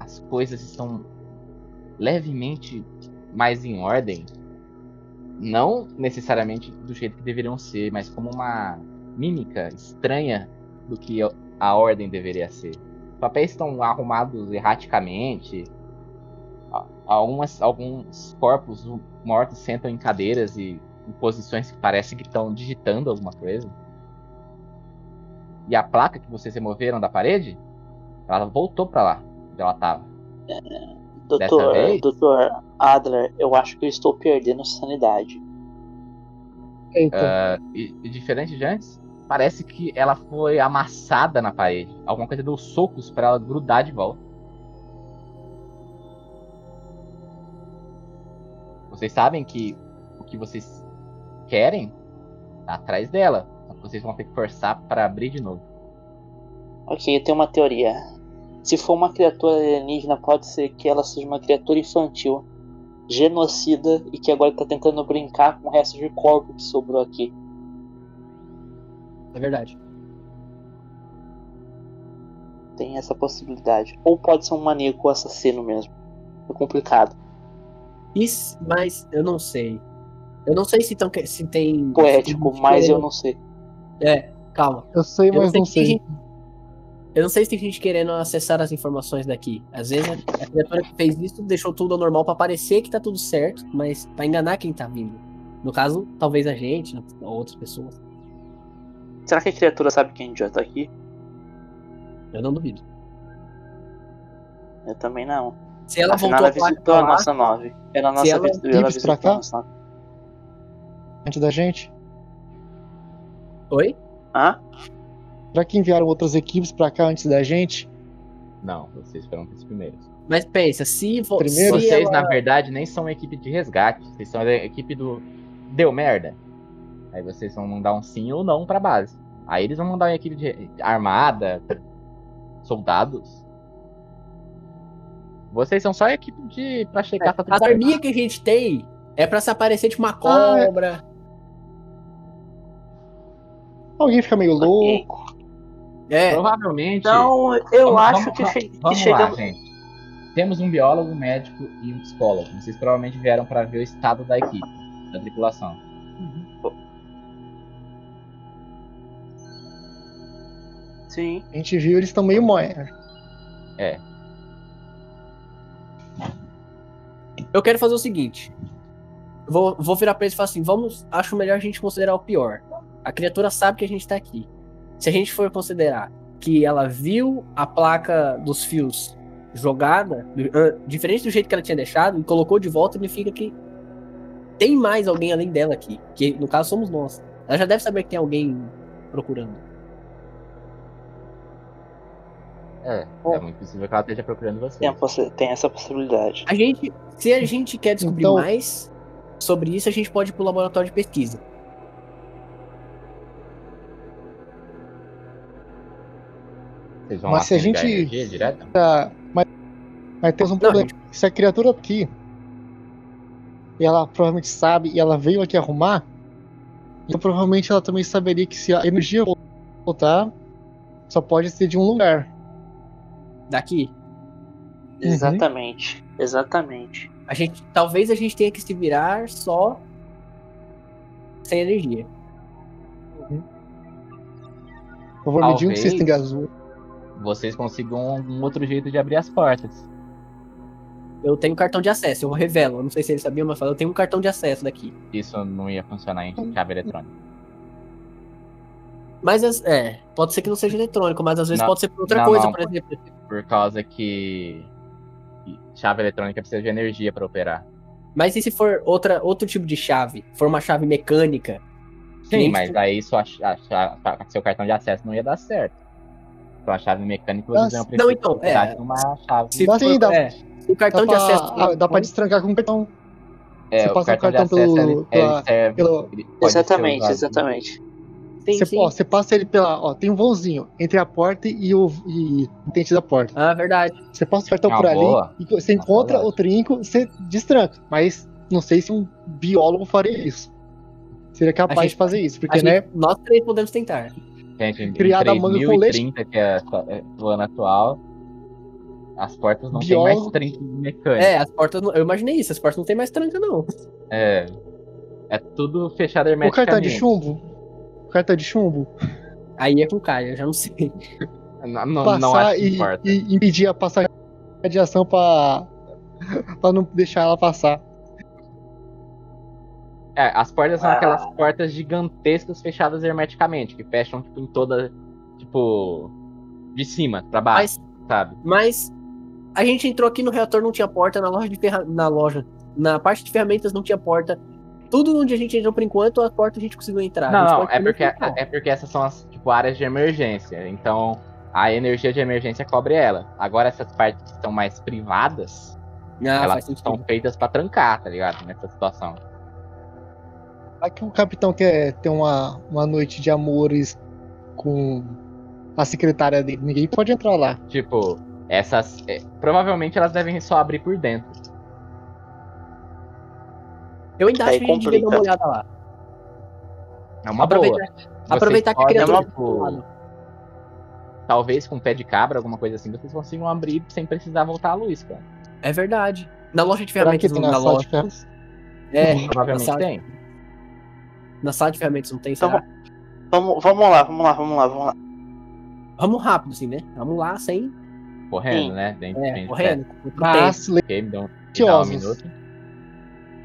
as coisas estão levemente mais em ordem. Não necessariamente do jeito que deveriam ser, mas como uma mímica estranha do que a ordem deveria ser. Os papéis estão arrumados erraticamente. Algumas, alguns corpos mortos sentam em cadeiras e em posições que parecem que estão digitando alguma coisa. E a placa que vocês removeram da parede, ela voltou para lá, onde ela tava. Doutor, doutor Adler, eu acho que eu estou perdendo sanidade. Uh, e, e, diferente de antes, parece que ela foi amassada na parede. Alguma coisa deu socos para ela grudar de volta. Vocês sabem que o que vocês querem tá atrás dela. Vocês vão ter que forçar para abrir de novo. Ok, eu tenho uma teoria. Se for uma criatura alienígena, pode ser que ela seja uma criatura infantil, genocida e que agora está tentando brincar com o resto de corpo que sobrou aqui. É verdade. Tem essa possibilidade. Ou pode ser um maníaco assassino mesmo. É complicado. Isso, mas eu não sei. Eu não sei se, tão, se tem. Poético, se mas querendo... eu não sei. É, calma. Eu sei, mas eu não, sei. Gente... Eu não sei se tem gente querendo acessar as informações daqui. Às vezes a criatura que fez isso deixou tudo ao normal para parecer que tá tudo certo, mas para enganar quem tá vindo. No caso, talvez a gente, ou outras pessoas. Será que a criatura sabe que a gente já tá aqui? Eu não duvido. Eu também não. Se ela Afinal, voltou ela visitou a nossa nave. Ela, a nossa ela, ela visitou cá? a nossa Antes da gente? Oi? Hã? Será que enviaram outras equipes pra cá antes da gente? Não, vocês foram os primeiros. Mas pensa, se, vo Primeiro, vocês, ela... na verdade, nem são a equipe de resgate. Vocês são a equipe do. Deu merda. Aí vocês vão mandar um sim ou não pra base. Aí eles vão mandar uma equipe de armada, soldados. Vocês são só a equipe de. pra chegar é, tá tudo A arminha que a gente tem é pra se aparecer de uma cobra. Alguém fica meio louco. É. Provavelmente. Então, eu Vamos- acho vamos- que, che que Vamos chegamos. lá, gente. Temos um biólogo, um médico e um psicólogo. Vocês provavelmente vieram para ver o estado da equipe, da tripulação. Sim. A gente viu, eles estão meio moer. Eu quero fazer o seguinte. Vou, vou virar pra eles e falar assim: vamos. Acho melhor a gente considerar o pior. A criatura sabe que a gente tá aqui. Se a gente for considerar que ela viu a placa dos fios jogada, ah, diferente do jeito que ela tinha deixado, e colocou de volta, significa que tem mais alguém além dela aqui. Que no caso somos nós. Ela já deve saber que tem alguém procurando. É, é muito possível que ela esteja procurando vocês. Tem, tem essa possibilidade. A gente, se a gente quer descobrir Então- mais sobre isso, a gente pode ir pro laboratório de pesquisa. Vocês vão Mas lá se a gente- energia? Tá, mas, mas temos um Não, problema. Se a criatura aqui, e ela provavelmente sabe, e ela veio aqui arrumar, então provavelmente ela também saberia que se a energia voltar, só pode ser de um lugar. Daqui. Uhum. Exatamente. Exatamente. A gente, talvez a gente tenha que se virar só sem energia. Por favor, me digam que vocês Talvez. têm gás. Vocês consigam um outro jeito de abrir as portas. Eu tenho cartão de acesso, eu revelo. Eu não sei se eles sabiam, mas eu falo, eu tenho um cartão de acesso daqui. Isso não ia funcionar em chave eletrônica. Mas as- é, pode ser que não seja eletrônico, mas às vezes Não, pode ser por outra não, coisa, não. por exemplo. Por causa que chave eletrônica precisa de energia para operar. Mas e se for outra, outro tipo de chave? For uma chave mecânica? Sim, mas aí sua, a, a- seu cartão de acesso não ia dar certo. Então a chave mecânica vocês Nossa, iam não, então, é. uma chave. Se Dá for, sim, dá- é, o cartão dá de pra, acesso. ah, dá pra destrancar com o cartão. É, você o passa o cartão, cartão de acesso pelo- ele, pela- ele serve. pelo- ele Exatamente, exatamente. Sim, Você, sim. ó, você passa ele pela. Ó, tem um vãozinho entre a porta e o e o dente da porta. Ah, verdade. Você passa o cartão Uma por ali boa. e você Uma encontra boa. o trinco, você destranca. Mas não sei se um biólogo faria isso. Seria capaz gente- de fazer isso, porque, né? gente- nós três podemos tentar. Gente, em, em Criada com 3030, que é a- é o ano atual, As portas não têm mais Biólogo. trinco mecânico. É, as portas. não- Eu imaginei isso, as portas não tem mais tranca, não. É. É tudo fechado O hermeticamente. cartão de chumbo? O cartão de chumbo? Aí é com o Caio, eu já não sei. Não, não, passar não acho que e, importa. e impedir a passagem de radiação pra, pra não deixar ela passar. É, as portas são Ah. aquelas portas gigantescas fechadas hermeticamente, que fecham, tipo, em toda. Tipo. De cima pra baixo, Mas, sabe? mas a gente entrou aqui no reator, não tinha porta, na loja de ferra... na loja. Na parte de ferramentas não tinha porta. Tudo onde a gente entrou por enquanto, a porta a gente conseguiu entrar. Não, não, é porque, é porque essas são as tipo, áreas de emergência. Então, a energia de emergência cobre ela. Agora, essas partes que estão mais privadas, Ah, elas estão feitas pra trancar, tá ligado? Nessa situação. Será que o capitão quer ter uma, uma noite de amores com a secretária dele? Ninguém pode entrar lá. Tipo, essas. é, provavelmente elas devem só abrir por dentro. Eu ainda acho que a gente devia dar uma olhada lá. É uma Aproveitar, boa. Vocês aproveitar que a criatura tipo, tá lado. Talvez com pé de cabra, alguma coisa assim, vocês consigam abrir sem precisar voltar à luz, cara. É verdade. Na loja de ferramentas, na loja. É, Provavelmente tem. Na sala de ferramentas não tem, Então, será? Vamos, vamos lá, vamos lá, vamos lá, vamos lá. Vamos rápido, assim, né? Vamos lá, sem. Correndo, Sim. né? Dentro, É, dentro correndo. Mas, Ok, me dá um, me dá um minuto.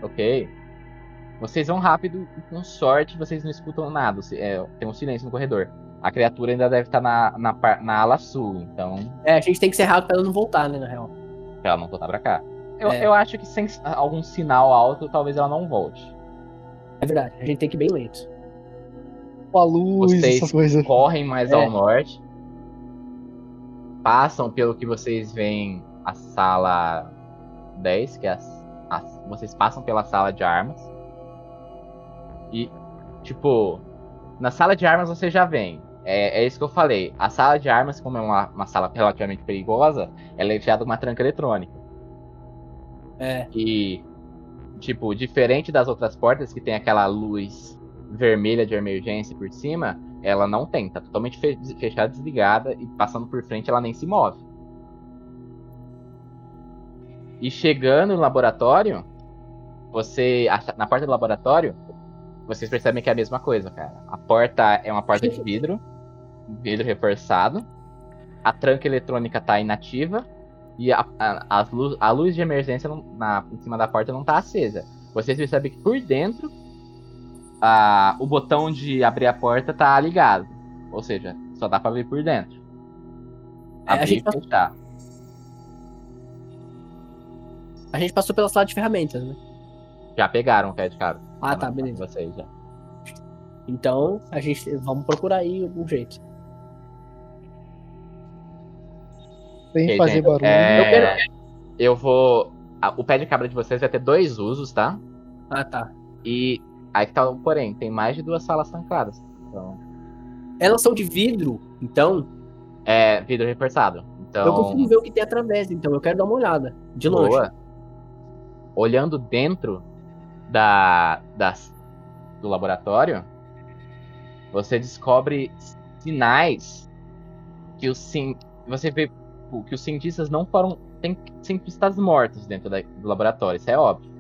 Ok. Vocês vão rápido e com sorte vocês não escutam nada. é, tem um silêncio no corredor. A criatura ainda deve estar na, na, par- na ala sul, então É, a gente tem que ser rápido pra ela não voltar, né, na real. pra ela não voltar pra cá. Eu, É. eu acho que sem algum sinal alto, talvez ela não volte. É verdade, a gente tem que ir bem lento. com a luz, Vocês essas coisas. correm mais É. ao norte. Passam pelo que vocês veem a sala 10, que é as, as- vocês passam pela sala de armas. E, tipo, na sala de armas você já vem. É, é isso que eu falei. A sala de armas, como é uma, uma sala relativamente perigosa, ela é fechada com uma tranca eletrônica. É. E, tipo, diferente das outras portas que tem aquela luz vermelha de emergência por cima, ela não tem. Tá totalmente fe- fechada, desligada e passando por frente ela nem se move. E chegando no laboratório, você. Na porta do laboratório, vocês percebem que é a mesma coisa, cara. A porta é uma porta de vidro, vidro reforçado. A tranca eletrônica tá inativa. E a, a, as luz, a luz de emergência não- na, em cima da porta não tá acesa. Vocês percebem que por dentro a, o botão de abrir a porta tá ligado. Ou seja, só dá pra ver por dentro. É, a Abrir gente e tá- fechar. A gente passou pela sala de ferramentas, né? Já pegaram o pé de cabra. Ah, tá, na- beleza. Vocês já. Então, a gente. Vamos procurar aí algum jeito. Sem Ok, fazer gente, barulho. é, Eu quero- eu vou. o pé de cabra de vocês vai ter dois usos, tá? Ah, tá. E aí que tá o porém, tem mais de duas salas trancadas. Então, Elas são de vidro, então é vidro reforçado. Então, eu consigo ver o que tem através, então eu quero dar uma olhada. De longe. Boa. Olhando dentro da, das, do laboratório, você descobre sinais que os sim, você vê que os cientistas não foram tem cientistas mortos dentro da- do laboratório, isso é óbvio.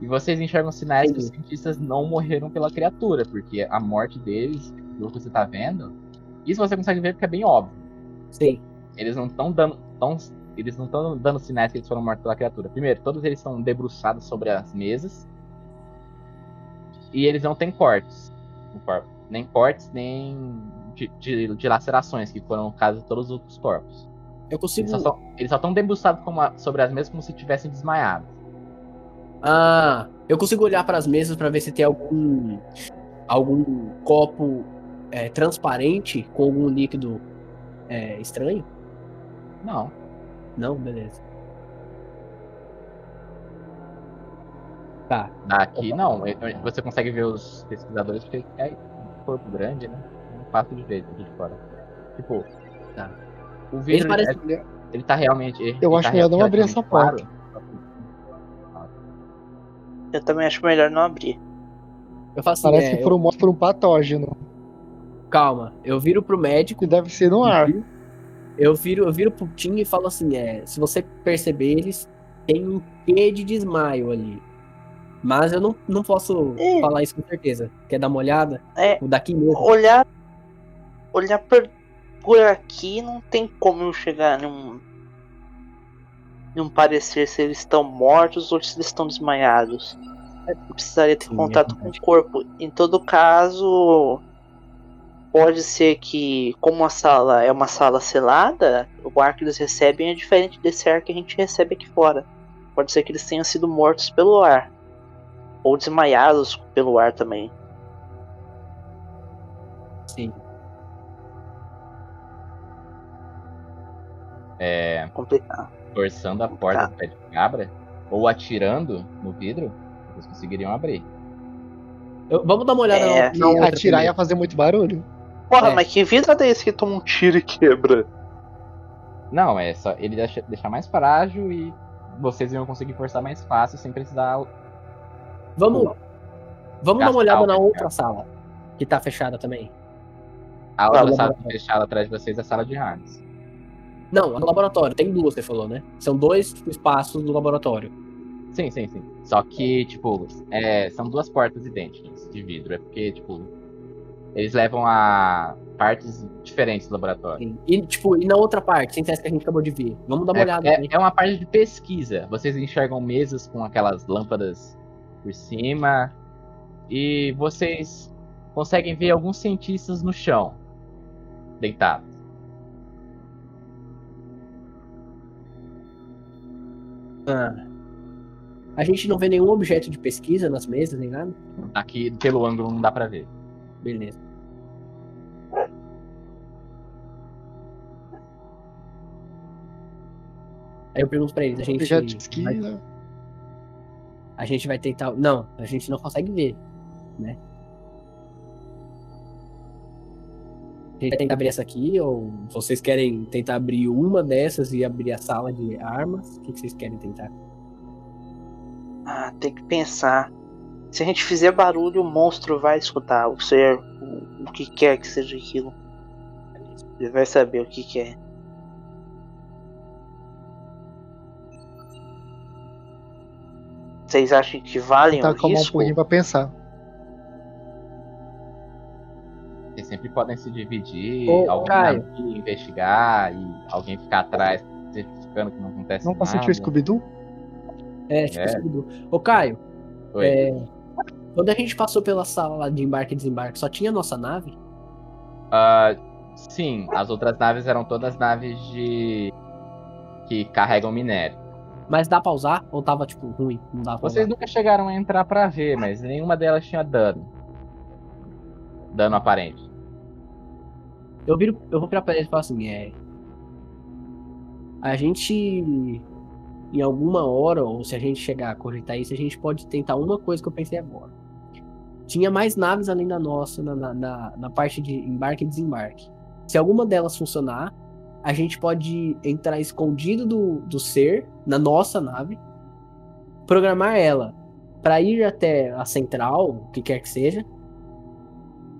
E vocês enxergam sinais que os cientistas não morreram pela criatura, porque a morte deles, pelo que você tá vendo, isso você consegue ver porque é bem óbvio. Sim. Eles não estão dando. Tão, eles não estão dando sinais que eles foram mortos pela criatura. Primeiro, todos eles estão debruçados sobre as mesas. E eles não têm cortes. Nem cortes, nem de, de, de lacerações, que foram o caso de todos os outros corpos. Eu consigo. Eles só estão, debruçados como a- sobre as mesas como se tivessem desmaiado. Ah, eu consigo olhar para as mesas para ver se tem algum algum copo é, transparente com algum líquido é, estranho? Não. Não, beleza. Tá. Daqui não. Você consegue ver os pesquisadores porque é um corpo grande, né? Não fácil de aqui de fora. Tipo, Tá. O Eles vidro parecem. é- ele tá realmente. ele Eu acho tá melhor não abrir essa porta. claro. Eu também acho melhor não abrir. Eu faço assim, Parece é, que foram mortos por um patógeno. eu- calma. Eu viro pro médico Que deve ser no ar. Eu viro, eu viro pro Tim e falo assim: é, se você perceber, eles têm um quê de desmaio ali. Mas eu não, não posso É. falar isso com certeza. Quer dar uma olhada? É, O daqui mesmo. olhar olhar por, por aqui não tem como eu chegar num num parecer se eles estão mortos ou se eles estão desmaiados. Eu precisaria ter Sim, é contato com verdade. o corpo. Em todo caso, pode ser que, como a sala é uma sala selada, o ar que eles recebem é diferente desse ar que a gente recebe aqui fora. Pode ser que eles tenham sido mortos pelo ar. Ou desmaiados pelo ar também. Sim. É, Complicado. forçando a porta Tá. do pé de cabra ou atirando no vidro, vocês conseguiriam abrir. Eu- vamos dar uma olhada É, outra Atirar primeiro. ia fazer muito barulho. Porra, É. mas que vidro é esse que toma um tiro e quebra? Não, é só ele deixa, deixar mais frágil e vocês iam conseguir forçar mais fácil sem precisar. Vamos, vamos dar uma olhada na outra sala, que tá fechada também. A outra sala fechada atrás de vocês é a sala de armas. Não, no laboratório. Tem duas, você falou, né? São dois espaços do laboratório. Sim, sim, sim. Só que, tipo, é, são duas portas idênticas de vidro. É porque, tipo, eles levam a partes diferentes do laboratório. Sim. E, tipo, e na outra parte, sem essa que a gente acabou de ver. Vamos dar uma É, olhada. é- é uma parte de pesquisa. Vocês enxergam mesas com aquelas lâmpadas por cima. E vocês conseguem ver alguns cientistas no chão, deitados. Ah. A gente não vê nenhum objeto de pesquisa nas mesas, nem nada? Aqui, pelo ângulo, não dá pra ver. Beleza. Aí eu pergunto pra eles, a gente, Objeto de vai, pesquisa. a gente vai tentar. Não, a gente não consegue ver, né? Gente vai tentar abrir essa aqui, ou vocês querem tentar abrir uma dessas e abrir a sala de armas? O que que vocês querem tentar? Ah, tem que pensar. Se a gente fizer barulho, o monstro vai escutar. O ser, o, o que quer que seja aquilo. Ele vai saber o que que é. Vocês acham que valem Tá o com a mão um risco? pouquinho pra pensar. Vocês sempre podem se dividir, Ô, alguém Caio. ir investigar e alguém ficar atrás, certificando que não acontece Não nada. sentiu o Scooby-Doo? É, tipo É. Scooby-Doo. Ô, Caio, Oi. é, quando a gente passou pela sala de embarque e desembarque, só tinha a nossa nave? Ah, sim, as outras naves eram todas naves de. que carregam minério. Mas dá pra usar? Ou tava, tipo, ruim? Não dá pra Vocês usar? nunca chegaram a entrar pra ver, mas nenhuma delas tinha dano. Dano aparente. Eu, viro, eu vou virar pra eles e falar assim, é... A gente, em alguma hora, ou se a gente chegar a cogitar isso, a gente pode tentar uma coisa que eu pensei agora. Tinha mais naves além da nossa na, na, na, na parte de embarque e desembarque. Se alguma delas funcionar, a gente pode entrar escondido do, do ser, na nossa nave, programar ela para ir até a central, o que quer que seja,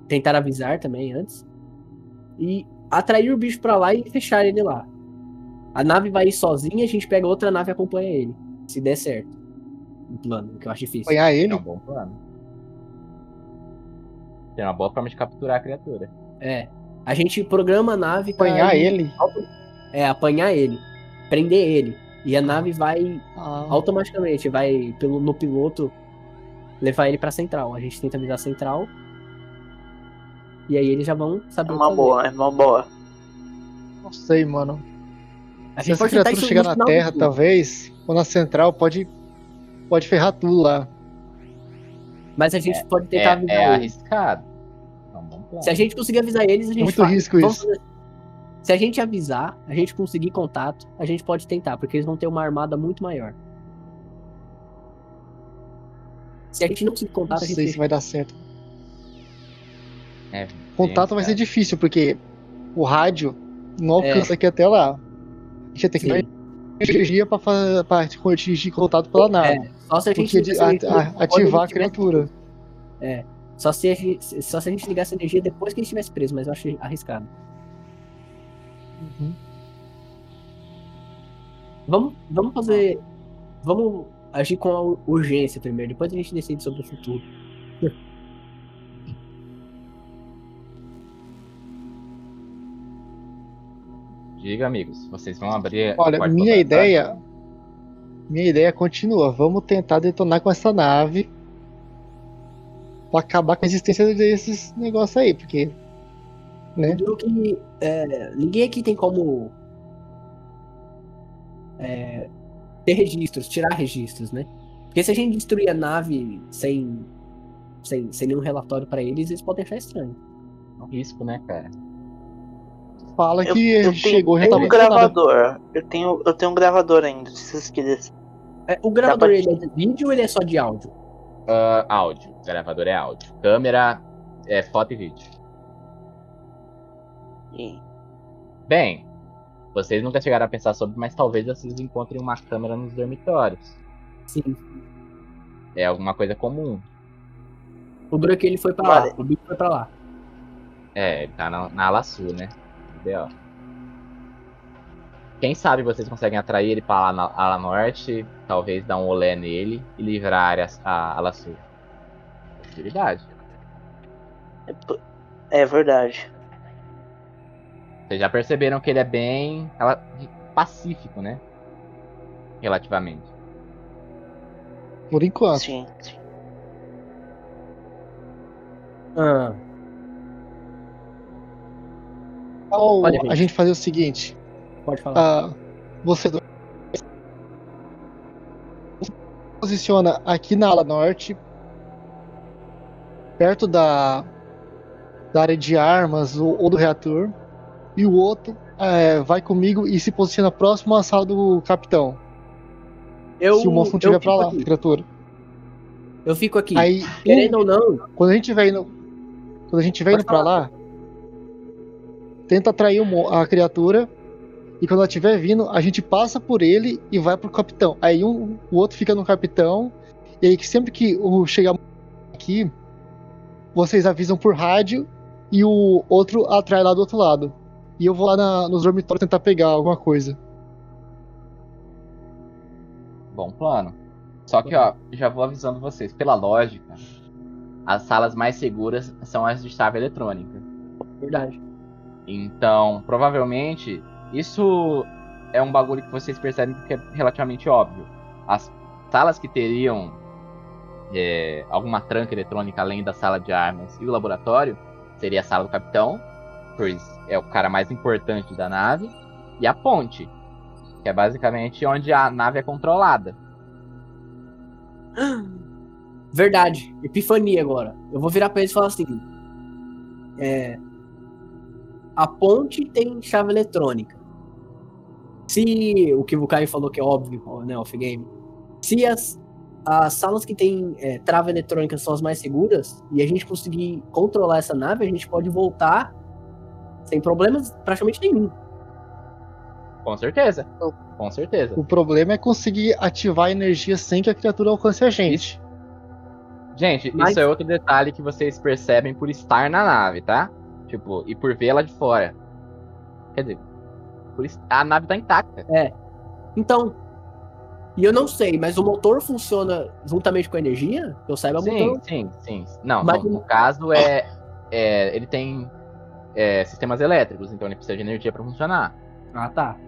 tentar avisar também antes, e atrair o bicho pra lá e fechar ele lá. A nave vai ir sozinha, a gente pega outra nave e acompanha ele. Se der certo. O plano, que eu acho difícil. Apanhar É ele? um bom plano. Tem uma boa forma de capturar a criatura. É. A gente programa a nave pra Apanhar ele? É, apanhar ele. Prender ele. E a nave vai Ah, automaticamente, vai pelo, no piloto levar ele pra central. A gente tenta avisar a central. E aí eles já vão saber É uma boa, é uma boa. não sei, mano. A Se gente essa pode tentar criatura isso chegar na Terra, talvez, ou na Central, pode, pode ferrar tudo lá. Mas a gente pode tentar avisar É, é eles. arriscado. É. Se a gente conseguir avisar eles, a gente Muito faz. risco Vamos isso. fazer- Se a gente avisar, a gente conseguir contato, a gente pode tentar, porque eles vão ter uma armada muito maior. Se a gente não conseguir Não contato, a sei gente. se vai dar certo. É, Contato vai ser difícil, porque o rádio não alcança aqui até lá. A gente ia ter que dar energia pra, fa- pra atingir contato pela nave. É, só se a gente porque a- a- ativar a criatura. Só se, a gente, só se a gente ligar essa energia depois que a gente estivesse preso, mas eu acho arriscado. Uhum. Vamos, vamos fazer. Vamos agir com a urgência primeiro, depois a gente decide sobre o futuro. Diga, amigos, vocês vão abrir. Olha, minha ideia. Minha ideia continua. Vamos tentar detonar com essa nave. Pra acabar com a existência desses negócios aí, porque. Né? Que é, ninguém aqui tem como é, ter registros, tirar registros, né? Porque se a gente destruir a nave sem, sem, sem nenhum relatório pra eles, eles podem achar estranho. É um risco, né, cara? Fala Eu, que eu tenho, chegou já tenho um gravador. Eu tenho, eu tenho um gravador ainda, se vocês quiserem. É, o gravador pra- ele é de vídeo ou ele é só de áudio? Ah, áudio. Gravador é áudio. Câmera é foto e vídeo. E- Bem, vocês nunca chegaram a pensar sobre, mas talvez vocês encontrem uma câmera nos dormitórios. Sim. É alguma coisa comum. O duro é que ele foi pra Vale. lá. O bicho foi pra lá. É, ele tá na, na ala sul, né? B.O. Quem sabe vocês conseguem atrair ele pra lá na ala norte, talvez dar um olé nele e livrar a, área, a ala sul. Possibilidade. É verdade. Vocês já perceberam que ele é bem rela- pacífico, né? Relativamente. Por enquanto. Sim, sim. Ah, Olha, a gente. fazer o seguinte. pode falar. Ah, você posiciona aqui na ala norte, perto da, da área de armas ou, ou do reator, e o outro é, vai comigo e se posiciona próximo à sala do capitão. eu, se o monstro não pra fico lá, aqui. criatura. Eu fico aqui. Aí, Querendo ou não, quando a gente estiver indo, quando a gente Pode indo pra lá, tenta atrair a criatura. E quando ela estiver vindo, a gente passa por ele e vai pro capitão. Aí um, o outro fica no capitão. E aí que sempre que o chegar aqui, vocês avisam por rádio e o outro atrai lá do outro lado. E eu vou lá na- nos dormitórios tentar pegar alguma coisa. Bom plano. Só que, ó, já vou avisando vocês, pela lógica, as salas mais seguras são as de chave eletrônica. verdade. Então, provavelmente, isso é um bagulho que vocês percebem que é relativamente óbvio. As salas que teriam é, alguma tranca eletrônica além da sala de armas e o laboratório seria a sala do capitão, pois é o cara mais importante da nave, e a ponte, que é basicamente onde a nave é controlada. Verdade. Epifania agora. Eu vou virar pra eles e falar assim. É, a ponte tem chave eletrônica. Se o que o Caio falou que é óbvio, né, off-game. Se as, as salas que tem é, trava eletrônica são as mais seguras e a gente conseguir controlar essa nave, a gente pode voltar sem problemas praticamente nenhum. Com certeza. Com certeza. O problema é conseguir ativar a energia sem que a criatura alcance a gente. Gente, Mas- isso é outro detalhe que vocês percebem por estar na nave, tá? Tipo, e por vê-la de fora. Quer dizer, por es- a nave tá intacta. Então, e eu não sei, mas o motor funciona juntamente com a energia? Que eu saiba, Sim, motor. sim, sim. Não, Mas- no, no caso é, é, ele tem é, sistemas elétricos, então ele precisa de energia pra funcionar. Ah, tá.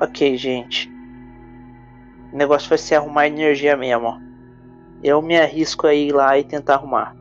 Ok, gente. O negócio vai ser arrumar energia mesmo. Eu me arrisco a ir lá e tentar arrumar.